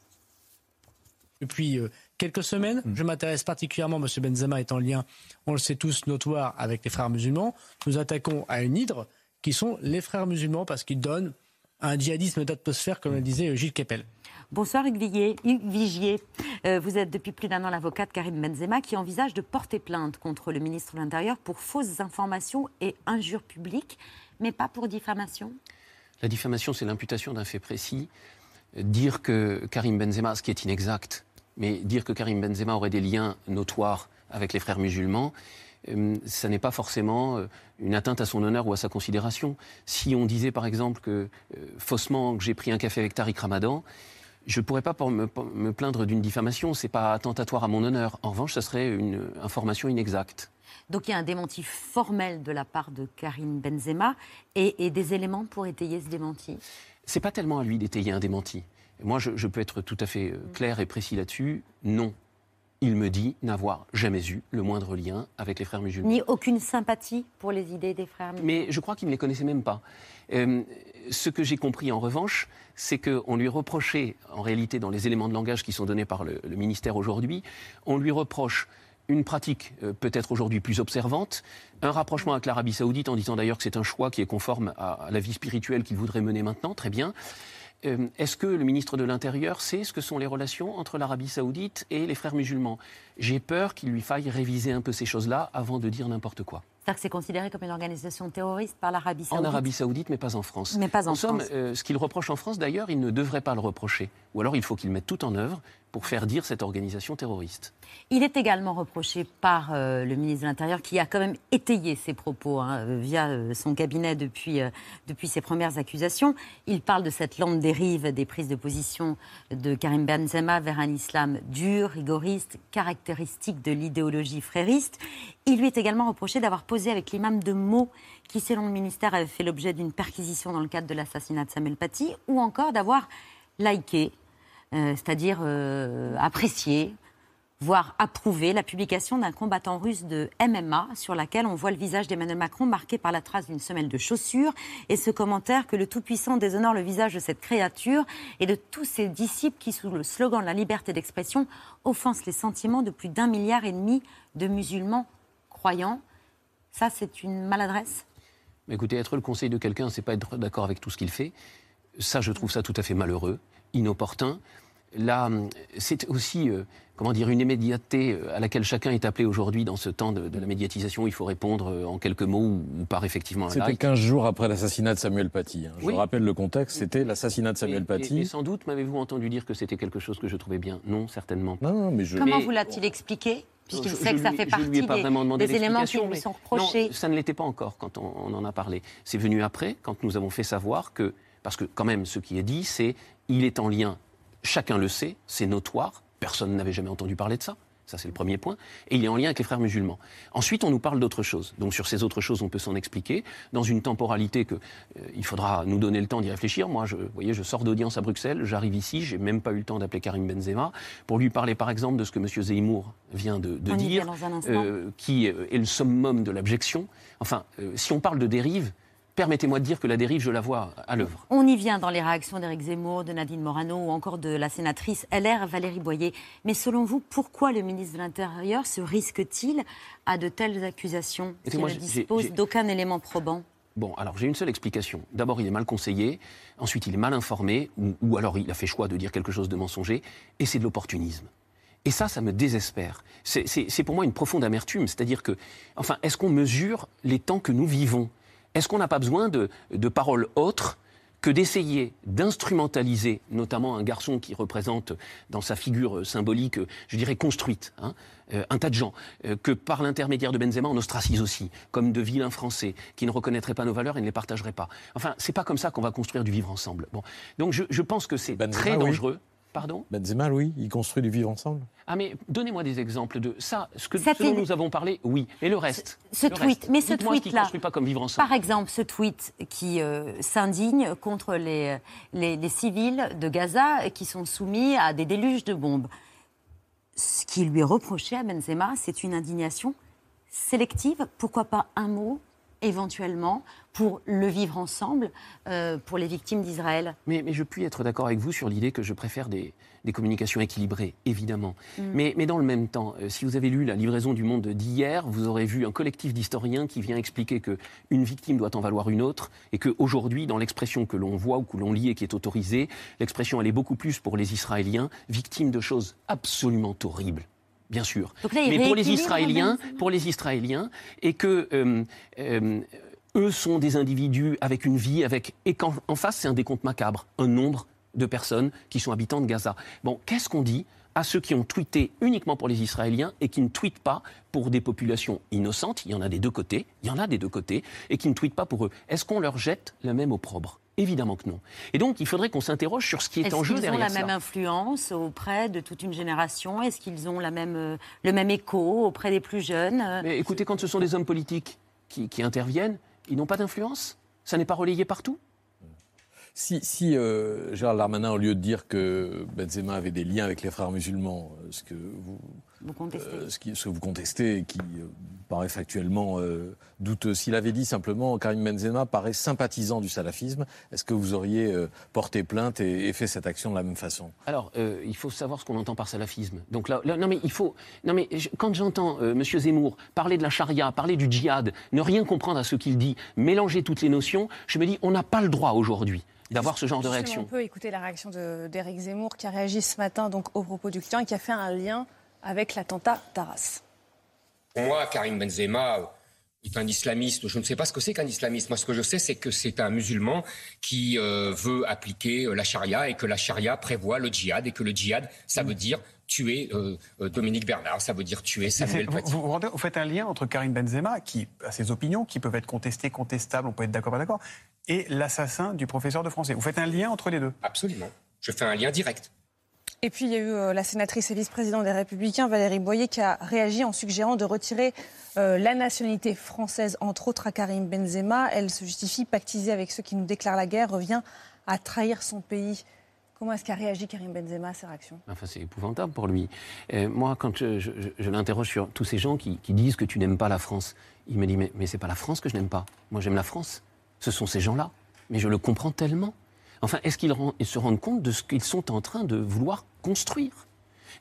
Depuis euh, quelques semaines, je m'intéresse particulièrement, M. Benzema est en lien, on le sait tous, notoire avec les frères musulmans. Nous attaquons à une hydre qui sont les frères musulmans parce qu'ils donnent un djihadisme d'atmosphère, comme le disait euh, Gilles Kepel. Bonsoir Hugues Vigier. Hugues Vigier. Euh, vous êtes depuis plus d'un an l'avocat de Karim Benzema qui envisage de porter plainte contre le ministre de l'Intérieur pour fausses informations et injures publiques, mais pas pour diffamation. La diffamation, c'est l'imputation d'un fait précis. Dire que Karim Benzema, ce qui est inexact, mais dire que Karim Benzema aurait des liens notoires avec les frères musulmans, euh, ça n'est pas forcément euh, une atteinte à son honneur ou à sa considération. Si on disait par exemple que euh, faussement que j'ai pris un café avec Tariq Ramadan, je ne pourrais pas me, plaindre d'une diffamation, c'est pas attentatoire à mon honneur. En revanche, ça serait une information inexacte. Donc il y a un démenti formel de la part de Karim Benzema et, et des éléments pour étayer ce démenti? C'est pas tellement à lui d'étayer un démenti. Moi, je, je peux être tout à fait euh, clair et précis là-dessus. Non. Il me dit n'avoir jamais eu le moindre lien avec les frères musulmans. Ni aucune sympathie pour les idées des frères musulmans. Mais je crois qu'il ne les connaissait même pas. Euh, ce que j'ai compris en revanche, c'est qu'on lui reprochait, en réalité dans les éléments de langage qui sont donnés par le, le ministère aujourd'hui, on lui reproche une pratique euh, peut-être aujourd'hui plus observante, un rapprochement avec l'Arabie saoudite en disant d'ailleurs que c'est un choix qui est conforme à, à la vie spirituelle qu'il voudrait mener maintenant, très bien. Euh, est-ce que le ministre de l'Intérieur sait ce que sont les relations entre l'Arabie saoudite et les frères musulmans? J'ai peur qu'il lui faille réviser un peu ces choses-là avant de dire n'importe quoi. C'est-à-dire que c'est considéré comme une organisation terroriste par l'Arabie saoudite En Arabie saoudite, mais pas en France. Mais pas en en somme, euh, ce qu'il reproche en France, d'ailleurs, il ne devrait pas le reprocher. Ou alors il faut qu'il mette tout en œuvre pour faire dire cette organisation terroriste. Il est également reproché par euh, le ministre de l'Intérieur qui a quand même étayé ses propos hein, euh, via euh, son cabinet depuis, ses premières accusations. Il parle de cette lente dérive des prises de position de Karim Benzema vers un islam dur, rigoriste, caractéristique de l'idéologie frériste. Il lui est également reproché d'avoir posé avec l'imam de Meaux qui, selon le ministère, avait fait l'objet d'une perquisition dans le cadre de l'assassinat de Samuel Paty, ou encore d'avoir liké, c'est-à-dire euh, apprécié, voire approuvé la publication d'un combattant russe de MMA sur laquelle on voit le visage d'Emmanuel Macron marqué par la trace d'une semelle de chaussure et ce commentaire que le Tout-Puissant déshonore le visage de cette créature et de tous ses disciples qui, sous le slogan de la liberté d'expression, offensent les sentiments de plus d'un milliard et demi de musulmans croyants. Ça, c'est une maladresse? Écoutez, être le conseil de quelqu'un, c'est pas être d'accord avec tout ce qu'il fait. Ça, je trouve ça tout à fait malheureux, inopportun. Là, c'est aussi, euh, comment dire, une immédiateté euh, à laquelle chacun est appelé aujourd'hui dans ce temps de, de la médiatisation. Il faut répondre euh, en quelques mots ou, ou par effectivement un C'était like. 15 jours après l'assassinat de Samuel Paty. hein. Je Oui. rappelle le contexte, c'était l'assassinat de Samuel Et- Paty. Et, et sans doute m'avez-vous entendu dire que c'était quelque chose que je trouvais bien Non, certainement pas. Non, non, mais je... Comment Mais- vous l'a-t-il expliqué? Puisqu'il sait que ça lui- fait partie des, éléments qui lui sont reprochés. Non, ça ne l'était pas encore quand on, on en a parlé. C'est venu après, quand nous avons fait savoir que, parce que quand même, ce qui est dit, c'est il est en lien, chacun le sait, c'est notoire, personne n'avait jamais entendu parler de ça. Ça, c'est le premier point. Et il est en lien avec les frères musulmans. Ensuite, on nous parle d'autres choses. Donc, sur ces autres choses, on peut s'en expliquer. Dans une temporalité que euh, il faudra nous donner le temps d'y réfléchir. Moi, je, vous voyez, je sors d'audience à Bruxelles, j'arrive ici, j'ai même pas eu le temps d'appeler Karim Benzema pour lui parler, par exemple, de ce que M. Zemmour vient de, dire, euh, qui euh, est le summum de l'abjection. Enfin, euh, si on parle de dérive, permettez-moi de dire que la dérive, je la vois à l'œuvre. On y vient dans les réactions d'Éric Zemmour, de Nadine Morano ou encore de la sénatrice LR Valérie Boyer. Mais selon vous, pourquoi le ministre de l'Intérieur se risque-t-il à de telles accusations s'il ne dispose d'aucun élément probant? Bon, alors j'ai une seule explication. D'abord, il est mal conseillé. Ensuite, il est mal informé. Ou, ou alors, il a fait choix de dire quelque chose de mensonger. Et c'est de l'opportunisme. Et ça, ça me désespère. C'est pour moi une profonde amertume. C'est-à-dire que, enfin, est-ce qu'on mesure les temps que nous vivons? Est-ce qu'on n'a pas besoin de, de paroles autres que d'essayer d'instrumentaliser, notamment un garçon qui représente dans sa figure symbolique, je dirais construite, hein, euh, un tas de gens, euh, que par l'intermédiaire de Benzema on ostracise aussi, comme de vilains Français qui ne reconnaîtraient pas nos valeurs et ne les partageraient pas. Enfin, c'est pas comme ça qu'on va construire du vivre ensemble. Bon, donc je, je pense que c'est très oui. Pardon Benzema, oui, il construit du vivre ensemble. Ah mais donnez-moi des exemples de ça, ce, que, ce dont nous avons parlé, oui, mais le reste. Ce le tweet, reste. mais ce tweet-là, construit pas comme vivre ensemble. par exemple, ce tweet qui euh, s'indigne contre les, les, les civils de Gaza qui sont soumis à des déluges de bombes. Ce qui lui est reproché à Benzema, c'est une indignation sélective. Pourquoi pas un mot, éventuellement, pour le vivre ensemble, euh, pour les victimes d'Israël Mais, mais je puis être d'accord avec vous sur l'idée que je préfère des, des communications équilibrées, évidemment. Mm. Mais, mais dans le même temps, euh, si vous avez lu la livraison du Monde d'hier, vous aurez vu un collectif d'historiens qui vient expliquer que une victime doit en valoir une autre, et qu'aujourd'hui, dans l'expression que l'on voit ou que l'on lit et qui est autorisée, l'expression elle est beaucoup plus pour les Israéliens, victimes de choses absolument horribles. Bien sûr. Là, Mais pour les Israéliens, pour les Israéliens, et que euh, euh, eux sont des individus avec une vie, avec et qu'en en face c'est un décompte macabre, un nombre de personnes qui sont habitants de Gaza. Bon, qu'est-ce qu'on dit à ceux qui ont tweeté uniquement pour les Israéliens et qui ne tweetent pas pour des populations innocentes, il y en a des deux côtés, il y en a des deux côtés, et qui ne tweetent pas pour eux. Est-ce qu'on leur jette le même opprobre? Évidemment que non. Et donc, il faudrait qu'on s'interroge sur ce qui est, Est-ce en jeu qu'ils ont derrière la ça. même influence auprès de toute une génération? Est-ce qu'ils ont la même, euh, le même écho auprès des plus jeunes? Mais écoutez, quand ce sont des hommes politiques qui, qui interviennent, ils n'ont pas d'influence? Ça n'est pas relayé partout? Si, si euh, Gérald Darmanin, au lieu de dire que Benzema avait des liens avec les frères musulmans, euh, ce que vous, Vous contestez euh, ce, qui- ce que vous contestez et qui euh, paraît factuellement euh, douteux, s'il avait dit simplement Karim Benzema paraît sympathisant du salafisme, est-ce que vous auriez euh, porté plainte et, et fait cette action de la même façon? Alors, euh, il faut savoir ce qu'on entend par salafisme. Donc là, là, non mais il faut, non mais je- quand j'entends euh, Monsieur Zemmour parler de la charia, parler du djihad, ne rien comprendre à ce qu'il dit, mélanger toutes les notions, je me dis, on n'a pas le droit aujourd'hui d'avoir ce genre de réaction. On peut écouter la réaction de- d'Éric Zemmour qui a réagi ce matin donc, au propos du client et qui a fait un lien avec l'attentat d'Arras. Pour moi, Karim Benzema est un islamiste. Je ne sais pas ce que c'est qu'un islamiste. Moi, ce que je sais, c'est que c'est un musulman qui euh, veut appliquer euh, la charia et que la charia prévoit le djihad et que le djihad, ça veut dire tuer euh, Dominique Bernard, ça veut dire tuer Samuel vous, Paty. vous faites un lien entre Karim Benzema, qui a ses opinions, qui peuvent être contestées, contestables, on peut être d'accord, pas d'accord, et l'assassin du professeur de français. Vous faites un lien entre les deux? Absolument. Je fais un lien direct. Et puis il y a eu euh, la sénatrice et vice-présidente des Républicains, Valérie Boyer, qui a réagi en suggérant de retirer euh, la nationalité française, entre autres à Karim Benzema. Elle se justifie, pactiser avec ceux qui nous déclarent la guerre revient à trahir son pays. Comment est-ce qu'a réagi Karim Benzema à ces réactions Enfin, c'est épouvantable pour lui. Euh, moi, quand je, l'interroge sur tous ces gens qui, qui disent que tu n'aimes pas la France, il me dit Mais, mais c'est pas la France que je n'aime pas. Moi, j'aime la France. Ce sont ces gens-là. Mais je le comprends tellement. Enfin, est-ce qu'ils se rendent compte de ce qu'ils sont en train de vouloir construire?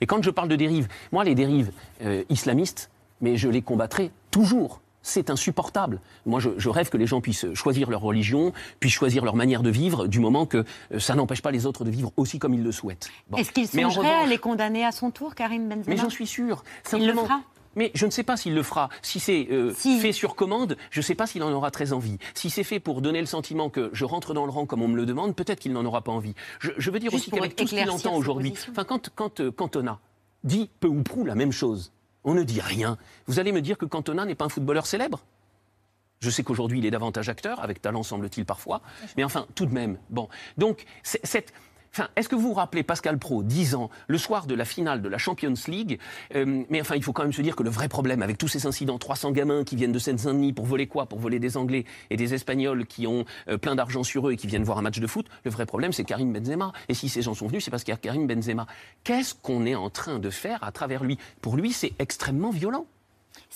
Et quand je parle de dérives, moi, les dérives euh, islamistes, mais je les combattrai toujours. C'est insupportable. Moi, je, je rêve que les gens puissent choisir leur religion, puissent choisir leur manière de vivre, du moment que euh, ça n'empêche pas les autres de vivre aussi comme ils le souhaitent. Bon. Est-ce qu'il Mais en songerait à les condamner à son tour, Karim Benzema? Mais j'en suis sûr. Il le fera Mais je ne sais pas s'il le fera. Si c'est euh, fait sur commande, je ne sais pas s'il en aura très envie. Si c'est fait pour donner le sentiment que je rentre dans le rang comme on me le demande, peut-être qu'il n'en aura pas envie. Je, je veux dire Juste aussi qu'avec tout ce qu'il entend aujourd'hui, enfin, quand, quand euh, Cantona dit peu ou prou la même chose, on ne dit rien. Vous allez me dire que Cantona n'est pas un footballeur célèbre? Je sais qu'aujourd'hui, il est davantage acteur, avec talent, semble-t-il, parfois. Mais enfin, tout de même. Bon. Donc, cette. Est-ce que vous vous rappelez Pascal Pro, 10 ans, le soir de la finale de la Champions League euh, Mais enfin, il faut quand même se dire que le vrai problème, avec tous ces incidents, 300 gamins qui viennent de Seine-Saint-Denis pour voler quoi? Pour voler des Anglais et des Espagnols qui ont euh, plein d'argent sur eux et qui viennent voir un match de foot, le vrai problème, c'est Karim Benzema. Et si ces gens sont venus, c'est parce qu'il y a Karim Benzema. Qu'est-ce qu'on est en train de faire à travers lui? Pour lui, c'est extrêmement violent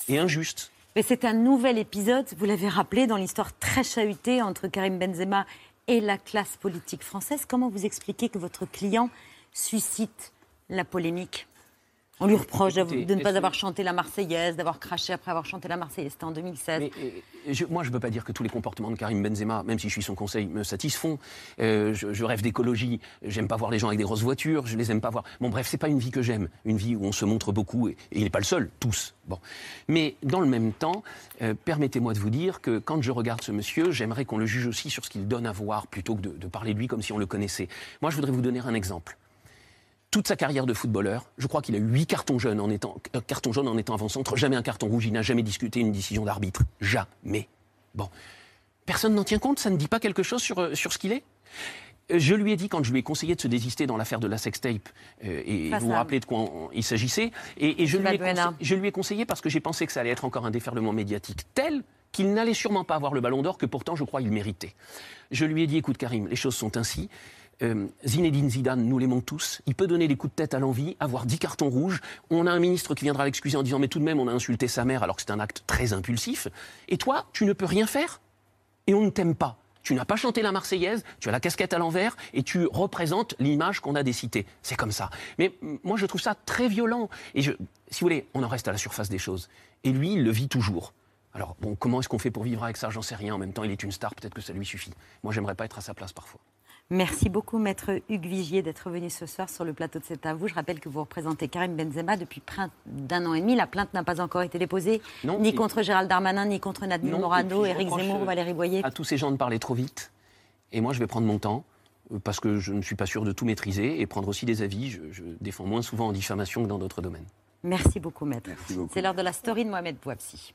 et injuste. Mais c'est un nouvel épisode, vous l'avez rappelé, dans l'histoire très chahutée entre Karim Benzema et la classe politique française. Comment vous expliquez que votre client suscite la polémique? On lui reproche de- Écoutez, de ne pas avoir chanté la Marseillaise, d'avoir craché après avoir chanté la Marseillaise. C'était en 2016. Mais, euh, je- moi, je ne peux pas dire que tous les comportements de Karim Benzema, même si je suis son conseil, me satisfont. Euh, je, je rêve d'écologie. J'aime pas voir les gens avec des grosses voitures. Je les aime pas voir. Bon, bref, c'est pas une vie que j'aime. Une vie où on se montre beaucoup. Et, et il n'est pas le seul, tous. Bon. Mais dans le même temps, euh, permettez-moi de vous dire que quand je regarde ce monsieur, j'aimerais qu'on le juge aussi sur ce qu'il donne à voir plutôt que de, de parler de lui comme si on le connaissait. Moi, je voudrais vous donner un exemple toute sa carrière de footballeur, je crois qu'il a eu huit cartons jaunes en étant, euh, cartons jaunes en étant avant-centre, jamais un carton rouge, il n'a jamais discuté une décision d'arbitre. Jamais. Bon. Personne n'en tient compte, ça ne dit pas quelque chose sur, euh, sur ce qu'il est? Euh, je lui ai dit, quand je lui ai conseillé de se désister dans l'affaire de la sextape, euh, et vous vous rappelez de quoi on- il s'agissait, et, et je, lui ai je lui ai conseillé parce que j'ai pensé que ça allait être encore un déferlement médiatique tel qu'il n'allait sûrement pas avoir le ballon d'or que pourtant je crois il méritait. Je lui ai dit, écoute Karim, les choses sont ainsi. Euh, Zinedine Zidane, nous l'aimons tous. Il peut donner des coups de tête à l'envie, avoir 10 cartons rouges. On a un ministre qui viendra l'excuser en disant Mais tout de même, on a insulté sa mère alors que c'est un acte très impulsif. Et toi, tu ne peux rien faire et on ne t'aime pas. Tu n'as pas chanté la Marseillaise, tu as la casquette à l'envers et tu représentes l'image qu'on a des cités. C'est comme ça. Mais moi, je trouve ça très violent. Et si vous voulez, on en reste à la surface des choses. Et lui, il le vit toujours. Alors, bon, comment est-ce qu'on fait pour vivre avec ça? J'en sais rien. En même temps, il est une star, peut-être que ça lui suffit. Moi, j'aimerais pas être à sa place parfois. Merci beaucoup, maître Hugues Vigier, d'être venu ce soir sur le plateau de C'est à vous. Je rappelle que vous représentez Karim Benzema depuis près d'un an et demi. La plainte n'a pas encore été déposée, Non, ni et- contre Gérald Darmanin, ni contre Nadine Non, Morano, Éric reproche, Zemmour, euh, Valérie Boyer. À tous ces gens de parler trop vite. Et moi, je vais prendre mon temps, euh, parce que je ne suis pas sûr de tout maîtriser, et prendre aussi des avis. Je, je défends moins souvent en diffamation que dans d'autres domaines. Merci beaucoup, maître. C'est l'heure de la story de Mohamed Bouabsi.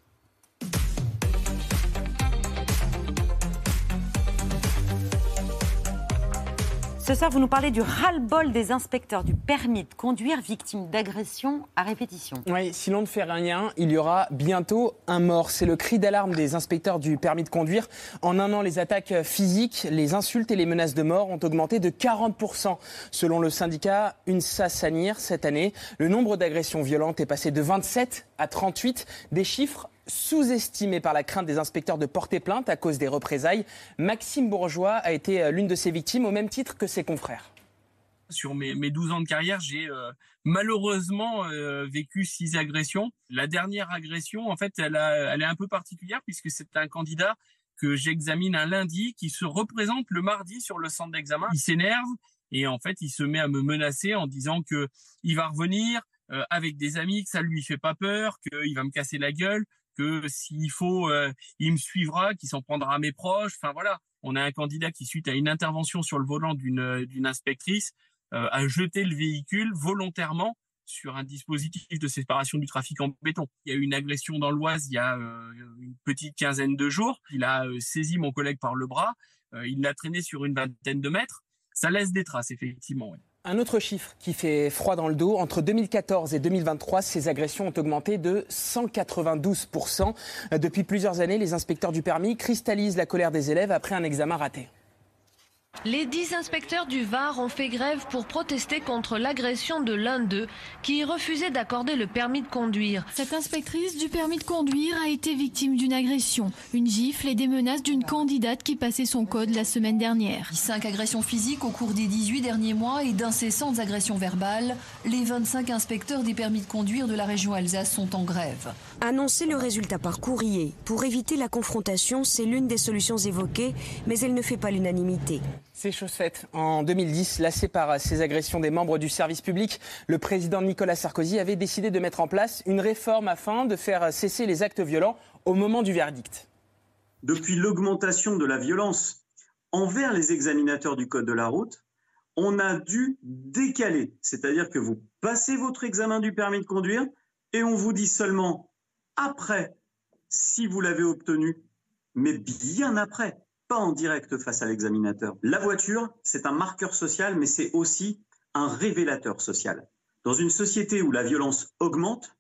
Vous nous parlez du ras-le-bol des inspecteurs du permis de conduire victimes d'agressions à répétition. Oui, si l'on ne fait rien, il y aura bientôt un mort. C'est le cri d'alarme des inspecteurs du permis de conduire. En un an, les attaques physiques, les insultes et les menaces de mort ont augmenté de 40%. Selon le syndicat UNSA Sanir, cette année, le nombre d'agressions violentes est passé de 27 à 38. Des chiffres sous-estimés par la crainte des inspecteurs de porter plainte à cause des représailles. Maxime Bourgeois a été euh, l'une de ces victimes au même titre que ses confrères. Sur mes, mes 12 ans de carrière, j'ai euh, malheureusement euh, vécu six agressions. La dernière agression, en fait, elle, est un peu particulière puisque c'est un candidat que j'examine un lundi qui se représente le mardi sur le centre d'examen. Il s'énerve et en fait, il se met à me menacer en disant que il va revenir avec des amis, que ça lui fait pas peur, qu'il va me casser la gueule, s'il faut, euh, il me suivra, qu'il s'en prendra à mes proches. Enfin voilà, on a un candidat qui, suite à une intervention sur le volant d'une d'une inspectrice, euh, a jeté le véhicule volontairement sur un dispositif de séparation du trafic en béton. Il y a eu une agression dans l'Oise il y a euh, une petite quinzaine de jours. Il a euh, saisi mon collègue par le bras, euh, il l'a traîné sur une vingtaine de mètres. Ça laisse des traces, effectivement. Un autre chiffre qui fait froid dans le dos, entre 2014 et 2023, ces agressions ont augmenté de 192%. Depuis plusieurs années, les inspecteurs du permis cristallisent la colère des élèves après un examen raté. Les dix inspecteurs du Var ont fait grève pour protester contre l'agression de l'un d'eux qui refusait d'accorder le permis de conduire. Cette inspectrice du permis de conduire a été victime d'une agression, une gifle et des menaces d'une candidate qui passait son code la semaine dernière. Cinq agressions physiques au cours des 18 derniers mois et d'incessantes agressions verbales. Les 25 inspecteurs des permis de conduire de la région Alsace sont en grève. Annoncer le résultat par courrier pour éviter la confrontation, c'est l'une des solutions évoquées, mais elle ne fait pas l'unanimité. C'est chose faite. En 2010, lassé par ces agressions des membres du service public, le président Nicolas Sarkozy avait décidé de mettre en place une réforme afin de faire cesser les actes violents au moment du verdict. Depuis l'augmentation de la violence envers les examinateurs du Code de la route, on a dû décaler. C'est-à-dire que vous passez votre examen du permis de conduire et on vous dit seulement après si vous l'avez obtenu, mais bien après pas en direct face à l'examinateur. La voiture, c'est un marqueur social, mais c'est aussi un révélateur social. Dans une société où la violence augmente,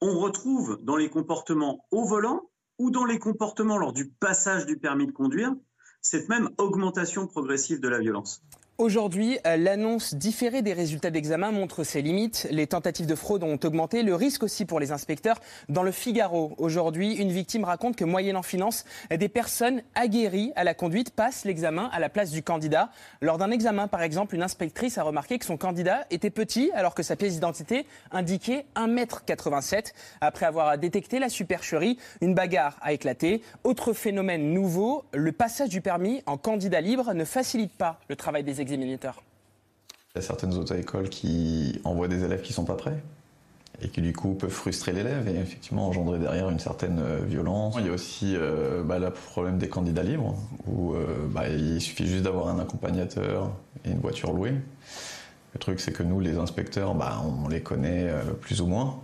on retrouve dans les comportements au volant ou dans les comportements lors du passage du permis de conduire cette même augmentation progressive de la violence. Aujourd'hui, l'annonce différée des résultats d'examen montre ses limites. Les tentatives de fraude ont augmenté, le risque aussi pour les inspecteurs. Dans le Figaro, aujourd'hui, une victime raconte que moyennant finance, des personnes aguerries à la conduite passent l'examen à la place du candidat. Lors d'un examen, par exemple, une inspectrice a remarqué que son candidat était petit alors que sa pièce d'identité indiquait 1m87. Après avoir détecté la supercherie, une bagarre a éclaté. Autre phénomène nouveau, le passage du permis en candidat libre ne facilite pas le travail des examinateurs. Il y a certaines auto-écoles qui envoient des élèves qui ne sont pas prêts et qui du coup peuvent frustrer l'élève et effectivement engendrer derrière une certaine euh, violence. Il y a aussi euh, bah, le problème des candidats libres où euh, bah, il suffit juste d'avoir un accompagnateur et une voiture louée. Le truc c'est que nous les inspecteurs, bah, on les connaît plus ou moins.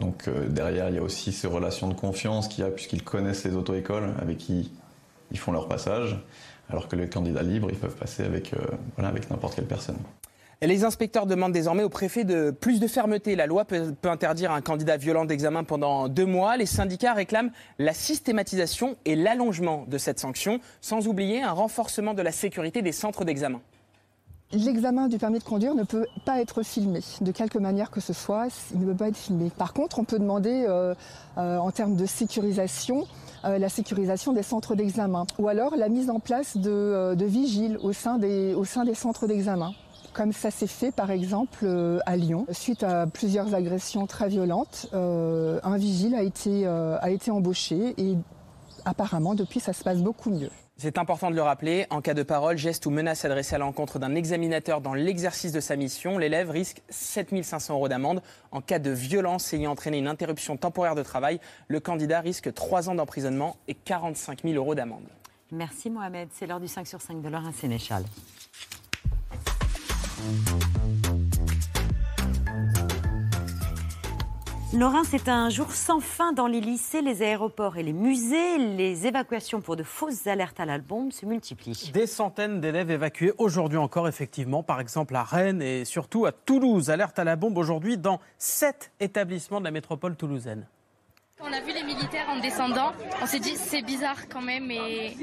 Donc derrière il y a aussi ces relations de confiance qu'il y a puisqu'ils connaissent les auto-écoles avec qui ils font leur passage alors que les candidats libres, ils peuvent passer avec, euh, n'importe quelle personne. Les inspecteurs demandent désormais au préfet de plus de fermeté. La loi peut interdire un candidat violent d'examen pendant deux mois. Les syndicats réclament la systématisation et l'allongement de cette sanction, sans oublier un renforcement de la sécurité des centres d'examen. L'examen du permis de conduire ne peut pas être filmé, de quelque manière que ce soit, il ne peut pas être filmé. Par contre, on peut demander, euh, euh, en termes de sécurisation, euh, la sécurisation des centres d'examen, ou alors la mise en place de, de vigiles au sein des, centres d'examen comme ça s'est fait par exemple à Lyon. Suite à plusieurs agressions très violentes, un vigile a été embauché et apparemment depuis ça se passe beaucoup mieux. C'est important de le rappeler, en cas de parole, geste ou menace adressée à l'encontre d'un examinateur dans l'exercice de sa mission, l'élève risque 7500 euros d'amende. En cas de violence ayant entraîné une interruption temporaire de travail, le candidat risque 3 ans d'emprisonnement et 45 000 euros d'amende. Merci Mohamed, c'est l'heure du 5 sur 5 de Laurent Sénéchal. Laurent, c'est un jour sans fin dans les lycées, les aéroports et les musées. Les évacuations pour de fausses alertes à la bombe se multiplient. Des centaines d'élèves évacués aujourd'hui encore, effectivement, par exemple à Rennes et surtout à Toulouse. Alerte à la bombe aujourd'hui dans sept établissements de la métropole toulousaine. On a vu les militaires en descendant, on s'est dit c'est bizarre quand même et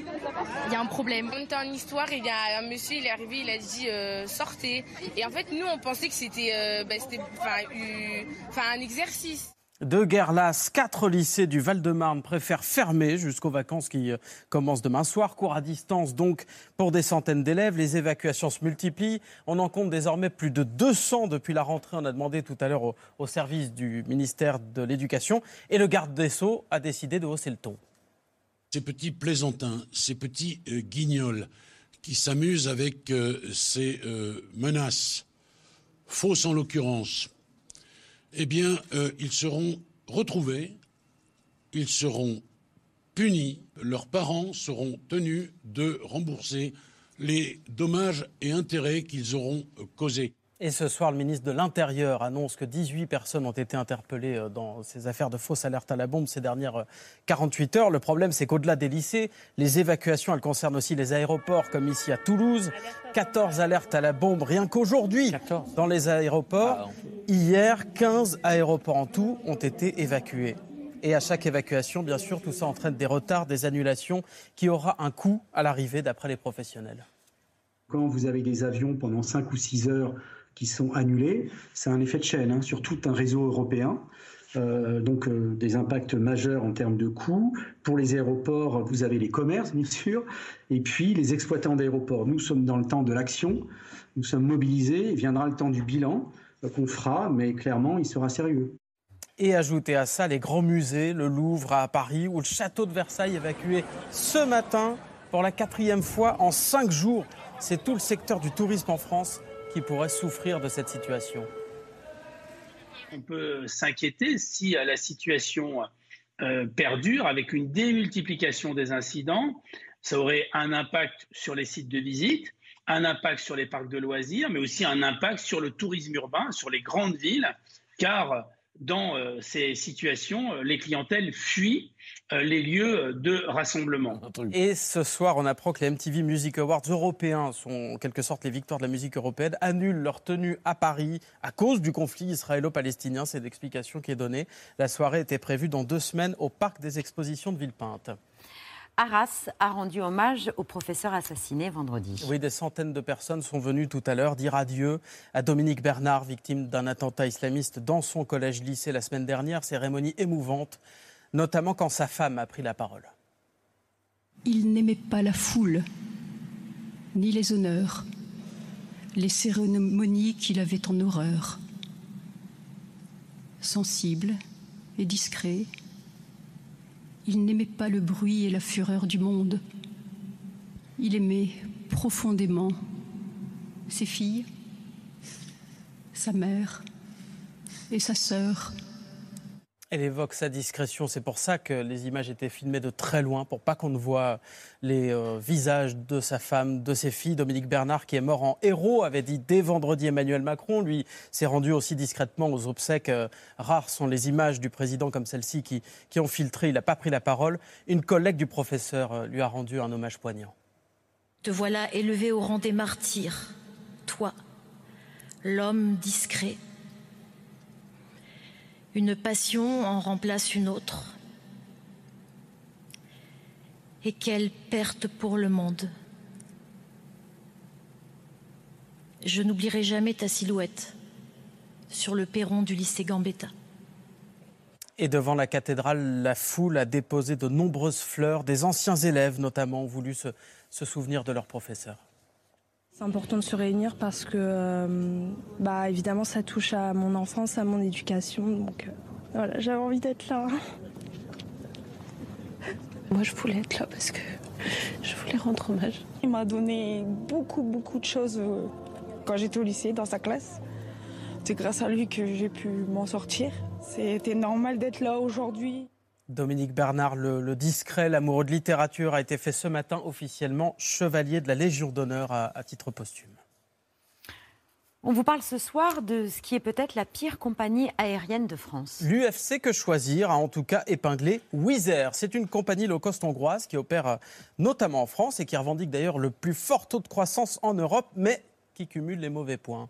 il y a un problème. On était en histoire il y a un monsieur, il est arrivé, il a dit euh, sortez. Et en fait, nous, on pensait que c'était euh, bah, un exercice. De guerre lasse, quatre lycées du Val-de-Marne préfèrent fermer jusqu'aux vacances qui euh, commencent demain soir. Cours à distance donc pour des centaines d'élèves. Les évacuations se multiplient. On en compte désormais plus de 200 depuis la rentrée. On a demandé tout à l'heure au, service du ministère de l'Éducation. Et le garde des Sceaux a décidé de hausser le ton. Ces petits plaisantins, ces petits euh, guignols qui s'amusent avec euh, ces menaces, fausses en l'occurrence, eh bien, ils seront retrouvés, ils seront punis, leurs parents seront tenus de rembourser les dommages et intérêts qu'ils auront causés. Et ce soir, le ministre de l'Intérieur annonce que 18 personnes ont été interpellées euh, dans ces affaires de fausses alertes à la bombe ces dernières 48 euh, heures. Le problème, c'est qu'au-delà des lycées, les évacuations, elles concernent aussi les aéroports, comme ici à Toulouse. 14 alertes à la bombe rien qu'aujourd'hui dans les aéroports. Hier, 15 aéroports en tout ont été évacués. Et à chaque évacuation, bien sûr, tout ça entraîne des retards, des annulations, qui aura un coût à l'arrivée, d'après les professionnels. Quand vous avez des avions pendant 5 ou 6 heures qui sont annulés. C'est un effet de chaîne hein, sur tout un réseau européen. Euh, donc euh, des impacts majeurs en termes de coûts. Pour les aéroports, vous avez les commerces, bien sûr, et puis les exploitants d'aéroports. Nous sommes dans le temps de l'action, nous sommes mobilisés, il viendra le temps du bilan qu'on fera, mais clairement, il sera sérieux. Et ajouter à ça les grands musées, le Louvre à Paris ou le château de Versailles évacué ce matin pour la quatrième fois en cinq jours. C'est tout le secteur du tourisme en France qui pourraient souffrir de cette situation On peut s'inquiéter si la situation euh, perdure avec une démultiplication des incidents. Ça aurait un impact sur les sites de visite, un impact sur les parcs de loisirs, mais aussi un impact sur le tourisme urbain, sur les grandes villes, car dans euh, ces situations, les clientèles fuient euh, les lieux de rassemblement. Et ce soir, on apprend que les MTV Music Awards européens sont en quelque sorte les victoires de la musique européenne, annulent leur tenue à Paris à cause du conflit israélo-palestinien. C'est l'explication qui est donnée. La soirée était prévue dans deux semaines au Parc des Expositions de Villepinte. Arras a rendu hommage au professeur assassiné vendredi. Oui, des centaines de personnes sont venues tout à l'heure dire adieu à Dominique Bernard, victime d'un attentat islamiste dans son collège-lycée la semaine dernière. Cérémonie émouvante notamment quand sa femme a pris la parole. Il n'aimait pas la foule, ni les honneurs, les cérémonies qu'il avait en horreur. Sensible et discret, il n'aimait pas le bruit et la fureur du monde. Il aimait profondément ses filles, sa mère et sa sœur. Elle évoque sa discrétion. C'est pour ça que les images étaient filmées de très loin, pour pas qu'on ne voit les euh, visages de sa femme, de ses filles. Dominique Bernard, qui est mort en héros, avait dit dès vendredi Emmanuel Macron. Lui s'est rendu aussi discrètement aux obsèques. Euh, rares sont les images du président comme celle-ci qui, ont filtré. Il n'a pas pris la parole. Une collègue du professeur euh, lui a rendu un hommage poignant. Te voilà élevé au rang des martyrs. Toi, l'homme discret une passion en remplace une autre. Et quelle perte pour le monde. Je n'oublierai jamais ta silhouette sur le perron du lycée Gambetta. Et devant la cathédrale, la foule a déposé de nombreuses fleurs. Des anciens élèves, notamment, ont voulu se, souvenir de leur professeur. C'est important de se réunir parce que, euh, bah, évidemment, ça touche à mon enfance, à mon éducation. Donc, euh, voilà, j'avais envie d'être là. Moi, je voulais être là parce que je voulais rendre hommage. Il m'a donné beaucoup, beaucoup de choses euh, quand j'étais au lycée, dans sa classe. C'est grâce à lui que j'ai pu m'en sortir. C'était normal d'être là aujourd'hui. Dominique Bernard, le, discret, l'amoureux de littérature, a été fait ce matin officiellement chevalier de la Légion d'honneur à, titre posthume. On vous parle ce soir de ce qui est peut-être la pire compagnie aérienne de France. L'UFC Que Choisir a en tout cas épinglé Wizz Air. C'est une compagnie low cost hongroise qui opère euh, notamment en France et qui revendique d'ailleurs le plus fort taux de croissance en Europe, mais qui cumule les mauvais points.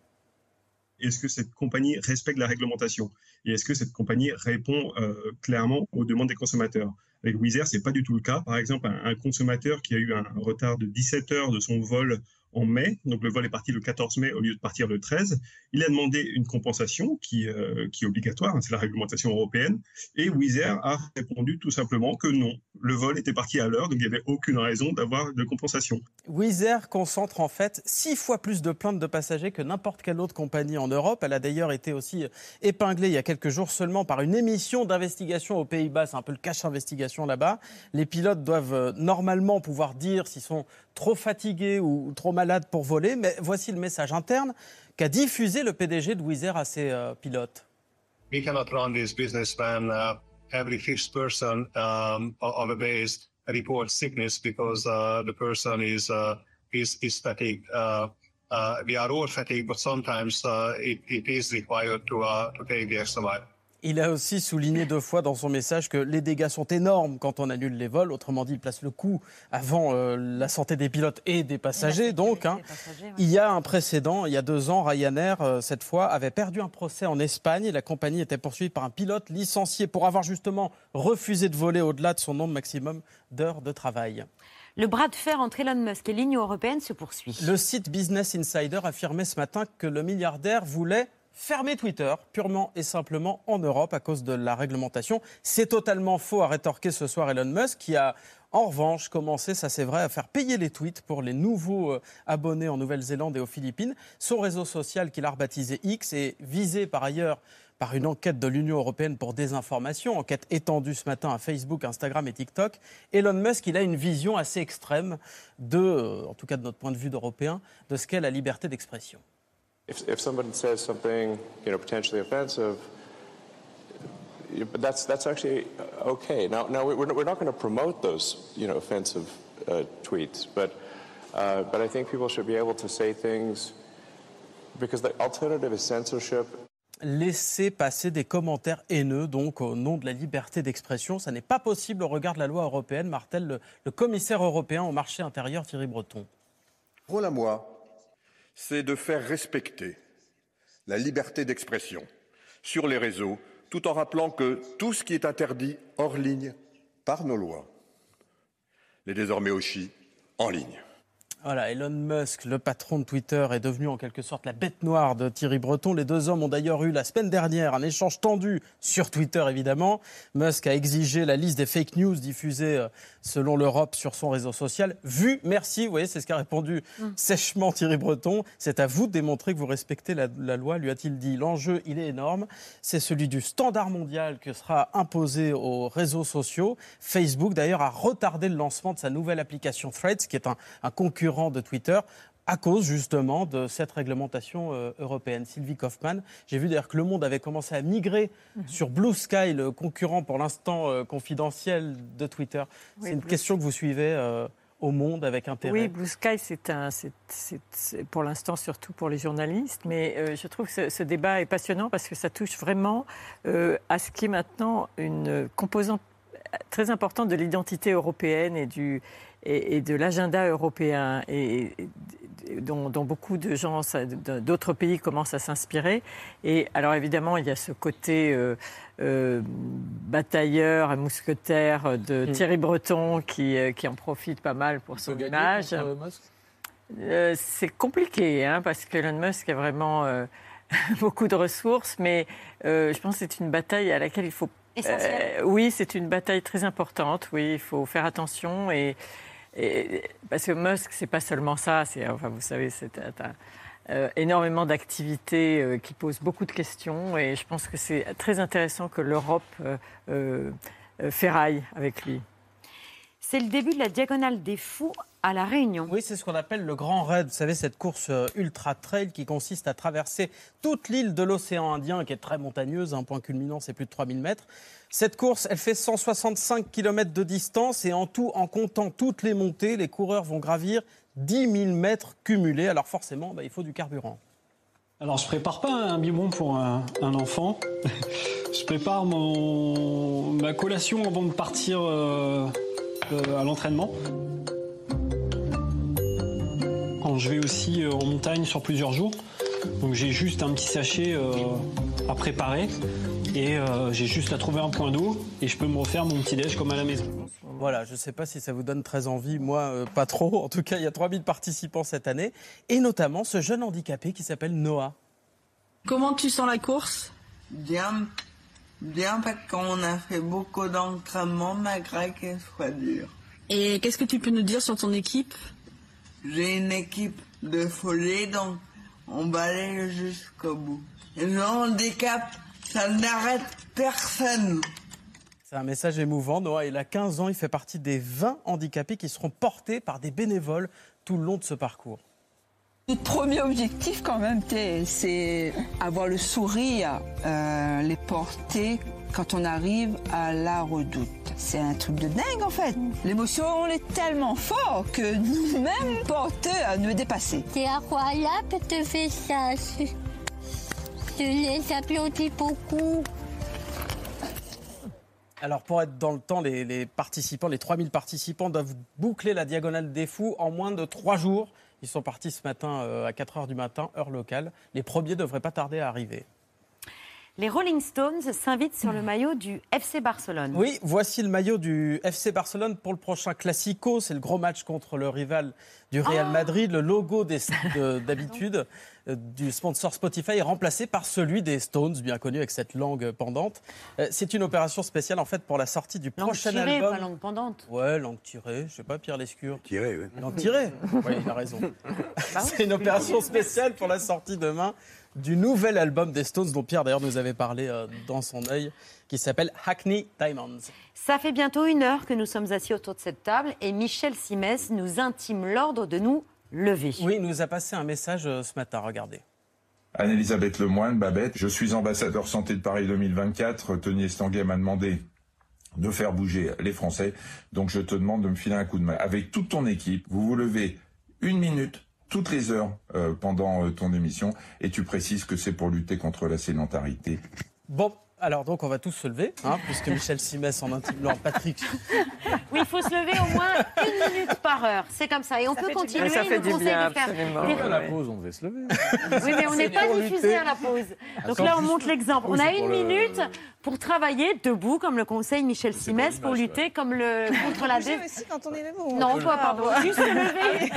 Est-ce que cette compagnie respecte la réglementation Et est-ce que cette compagnie répond euh, clairement aux demandes des consommateurs? Avec Wizz Air, ce n'est pas du tout le cas. Par exemple, un, consommateur qui a eu un retard de 17 heures de son vol en mai, donc le vol est parti le 14 mai au lieu de partir le 13. Il a demandé une compensation qui, euh, qui est obligatoire, hein, c'est la réglementation européenne, et Wizz Air a répondu tout simplement que non, le vol était parti à l'heure, donc il n'y avait aucune raison d'avoir de compensation. Wizz Air concentre en fait six fois plus de plaintes de passagers que n'importe quelle autre compagnie en Europe. Elle a d'ailleurs été aussi épinglée il y a quelques jours seulement par une émission d'investigation aux Pays-Bas. C'est un peu le cache investigation là-bas. Les pilotes doivent euh, normalement pouvoir dire s'ils sont trop fatigués ou trop malades pour voler. Mais voici le message interne qu'a diffusé le PDG de Wizz Air à ses euh, pilotes. We cannot run this business when uh, every fifth person um, of a base reports sickness because uh, the person is uh, is is fatigued. Uh, uh, we are all fatigued, but sometimes uh, it, it is required to uh, to take the extra mile. Il a aussi souligné deux fois dans son message que les dégâts sont énormes quand on annule les vols. Autrement dit, il place le coup avant euh, la santé des pilotes et des passagers. Donc, hein. passagers, ouais. il y a un précédent. Il y a deux ans, Ryanair, euh, cette fois, avait perdu un procès en Espagne. La compagnie était poursuivie par un pilote licencié pour avoir justement refusé de voler au-delà de son nombre maximum d'heures de travail. Le bras de fer entre Elon Musk et l'Union européenne se poursuit. Le site Business Insider affirmait ce matin que le milliardaire voulait fermer Twitter purement et simplement en Europe à cause de la réglementation. C'est totalement faux, a rétorqué ce soir Elon Musk, qui a en revanche commencé, ça c'est vrai, à faire payer les tweets pour les nouveaux euh, abonnés en Nouvelle-Zélande et aux Philippines. Son réseau social qu'il a rebaptisé X est visé par ailleurs par une enquête de l'Union européenne pour désinformation, enquête étendue ce matin à Facebook, Instagram et TikTok. Elon Musk, il a une vision assez extrême de, euh, en tout cas de notre point de vue d'Européen, de ce qu'est la liberté d'expression. If, if somebody says something, you know, potentially offensive, but that's that's actually uh, okay. Now, now we're not, we're not going to promote those, you know, offensive uh, tweets, but uh, but I think people should be able to say things because the alternative is censorship. laisser passer des commentaires haineux, donc au nom de la liberté d'expression. Ça n'est pas possible au regard de la loi européenne, martèle le, le commissaire européen au marché intérieur Thierry Breton. rôle à moi, c'est de faire respecter la liberté d'expression sur les réseaux, tout en rappelant que tout ce qui est interdit hors ligne par nos lois l'est désormais aussi en ligne. Voilà, Elon Musk, le patron de Twitter, est devenu en quelque sorte la bête noire de Thierry Breton. Les deux hommes ont d'ailleurs eu la semaine dernière un échange tendu sur Twitter, évidemment. Musk a exigé la liste des fake news diffusées euh, selon l'Europe sur son réseau social. Vu, merci, vous voyez, c'est ce qu'a répondu sèchement Thierry Breton. C'est à vous de démontrer que vous respectez la, la loi, lui a-t-il dit. L'enjeu, il est énorme. C'est celui du standard mondial que sera imposé aux réseaux sociaux. Facebook, d'ailleurs, a retardé le lancement de sa nouvelle application Threads, qui est un, un concurrent de Twitter à cause justement de cette réglementation euh, européenne. Sylvie Kaufmann, j'ai vu d'ailleurs que Le Monde avait commencé à migrer sur Blue Sky, le concurrent pour l'instant euh, confidentiel de Twitter. Oui, C'est une Blue- question que vous suivez euh, au Monde avec intérêt. Oui, Blue Sky, c'est un, c'est- pour l'instant surtout pour les journalistes, mais euh, je trouve que ce, ce débat est passionnant parce que ça touche vraiment euh, à ce qui est maintenant une composante très importante de l'identité européenne et, du, et, et de l'agenda européen, et, et dont, dont beaucoup de gens d'autres pays commencent à s'inspirer. Et alors évidemment, il y a ce côté euh, euh, batailleur, mousquetaire de Mm. Thierry Breton qui, euh, qui en profite pas mal pour son image. Euh, c'est compliqué, hein, parce qu'Elon Musk a vraiment euh, beaucoup de ressources, mais euh, je pense que c'est une bataille à laquelle il faut... Euh, oui, c'est une bataille très importante, oui, il faut faire attention, et, parce que Musk, c'est pas seulement ça, vous savez, c'est euh, énormément d'activités euh, qui posent beaucoup de questions, et je pense que c'est très intéressant que l'Europe euh, ferraille avec lui. C'est le début de la diagonale des fous à La Réunion. Oui, c'est ce qu'on appelle le Grand Raid. Vous savez, cette course euh, ultra trail qui consiste à traverser toute l'île de l'océan Indien, qui est très montagneuse. Un point culminant, c'est plus de 3000 mètres. Cette course, elle fait 165 km de distance et en tout, en comptant toutes les montées, les coureurs vont gravir 10 000 mètres cumulés. Alors forcément, bah, il faut du carburant. Alors je prépare pas un biberon pour un, un enfant. je prépare mon, ma collation avant de partir euh, à l'entraînement. Quand je vais aussi euh, en montagne sur plusieurs jours, donc j'ai juste un petit sachet euh, à préparer et euh, j'ai juste à trouver un point d'eau et je peux me refaire mon petit déj comme à la maison. Voilà, je ne sais pas si ça vous donne très envie, moi euh, pas trop. En tout cas, il y a 3000 participants cette année, et notamment ce jeune handicapé qui s'appelle Noah. Comment tu sens la course? Bien, bien parce qu'on a fait beaucoup d'entraînement malgré qu'elle soit dure. Et qu'est-ce que tu peux nous dire sur ton équipe? J'ai une équipe de folie, donc on va aller jusqu'au bout. Et le handicap, Ça n'arrête personne. C'est un message émouvant. Noah, il a 15 ans, il fait partie des 20 handicapés qui seront portés par des bénévoles tout le long de ce parcours. Le premier objectif quand même, c'est avoir le sourire, euh, les porter quand on arrive à la redoute. C'est un truc de dingue en fait. L'émotion est tellement forte que nous-mêmes porteurs à nous dépasser. C'est incroyable de faire ça. Je les applaudis beaucoup. Alors pour être dans le temps, les, les participants, les 3000 participants doivent boucler la diagonale des fous en moins de 3 jours. Ils sont partis ce matin euh, à 4 heures du matin, heure locale. Les premiers devraient pas tarder à arriver. Les Rolling Stones s'invitent sur le maillot du FC Barcelone. Oui, voici le maillot du FC Barcelone pour le prochain Classico. C'est le gros match contre le rival du Real Madrid. Le logo de- d'habitude euh, du sponsor Spotify est remplacé par celui des Stones, bien connu avec cette langue pendante. Euh, C'est une opération spéciale en fait pour la sortie du Langue prochain tirée, album. pas langue pendante. Ouais, langue tirée, je sais pas, Pierre Lescure. Tirée, oui. Langue tirée Oui, il a raison. C'est une opération spéciale pour la sortie demain du nouvel album des Stones, dont Pierre d'ailleurs nous avait parlé euh, dans son œil, qui s'appelle Hackney Diamonds. Ça fait bientôt une heure que nous sommes assis autour de cette table et Michel Simès nous intime l'ordre de nous lever. Oui, il nous a passé un message euh, ce matin, regardez. Anne-Elisabeth Lemoine, Babette, je suis ambassadeur santé de Paris 2024. Tony Estanguet m'a demandé de faire bouger les Français. Donc je te demande de me filer un coup de main. Avec toute ton équipe, vous vous levez une minute toutes les heures euh, pendant euh, ton émission et tu précises que c'est pour lutter contre la sédentarité. Bon, alors donc on va tous se lever, hein, puisque Michel Simès en intime l'ordre, Patrick. Oui, il faut se lever au moins une minute par heure. C'est comme ça. Et on Ça peut continuer. Ça fait nous du bien, de faire des- À la pause, on devait se lever. Oui, mais on n'est pas diffusé à la pause. Donc Attends, là, on montre l'exemple. On a une le- deux pour travailler debout, comme le conseille Michel Simès, pour lutter comme le, contre la dé... aussi quand on est debout. Non, toi, pardon. Juste se lever.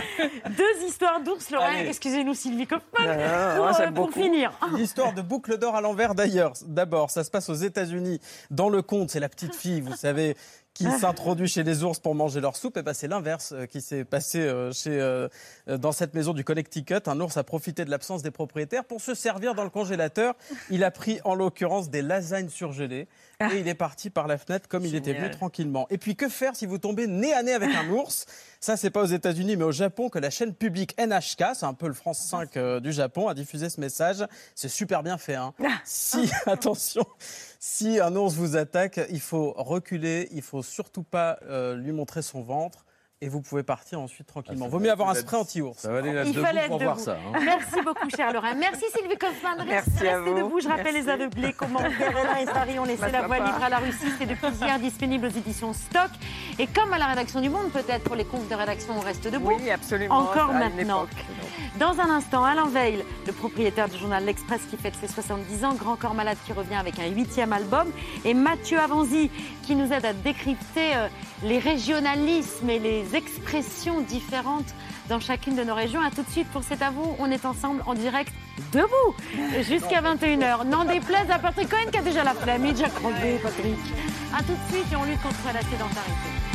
Deux histoires d'ours, Laurent. Excusez-nous, Sylvie Kaufmann. Non, pour, moi, euh, j'aime pour finir. L'histoire de boucle d'or à l'envers d'ailleurs. D'abord, ça se passe aux États-Unis. Dans le conte, c'est la petite fille, vous savez, qui s'introduit chez les ours pour manger leur soupe. Et ben c'est l'inverse euh, qui s'est passé euh, chez, euh, dans cette maison du Connecticut. Un ours a profité de l'absence des propriétaires pour se servir dans le congélateur. Il a pris en l'occurrence des lasagnes surgelées. Et il est parti par la fenêtre comme il était venu tranquillement. Et puis que faire si vous tombez nez à nez avec un ours? Ça, c'est pas aux États-Unis, mais au Japon que la chaîne publique NHK, c'est un peu le France 5 euh, du Japon, a diffusé ce message. C'est super bien fait. Hein. Si, attention, si un ours vous attaque, il faut reculer, il faut surtout pas euh, lui montrer son ventre. Et vous pouvez partir ensuite tranquillement. Ah, Vaut va mieux avoir un spray anti-ours. Ça va aller là Il debout fallait être pour voir ça. hein. Merci beaucoup, cher Laurent. Merci Sylvie Kaufmann. Merci Restez à vous. debout. Je rappelle Merci. les aveuglés comment Guerrilla et Paris ont laissé Bah, la voie libre à la Russie. C'est depuis hier disponible aux éditions Stock. Et comme à la rédaction du Monde, peut-être pour les confs de rédaction, on reste debout. Oui, absolument. Encore maintenant. Dans un instant, Alain Veil, le propriétaire du journal L'Express qui fête ses 70 ans, Grand Corps Malade qui revient avec un huitième album, et Mathieu Avanzi qui nous aide à décrypter euh, les régionalismes et les expressions différentes dans chacune de nos régions. A tout de suite pour C'est à vous, on est ensemble en direct debout jusqu'à 21h. N'en déplaise à Patrick Cohen qui a déjà la flemme, déjà crevé Patrick. A tout de suite et on lutte contre la sédentarité.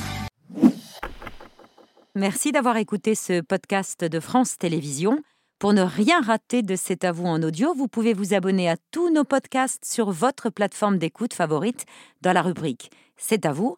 Merci d'avoir écouté ce podcast de France Télévisions. Pour ne rien rater de C'est à vous en audio, vous pouvez vous abonner à tous nos podcasts sur votre plateforme d'écoute favorite dans la rubrique C'est à vous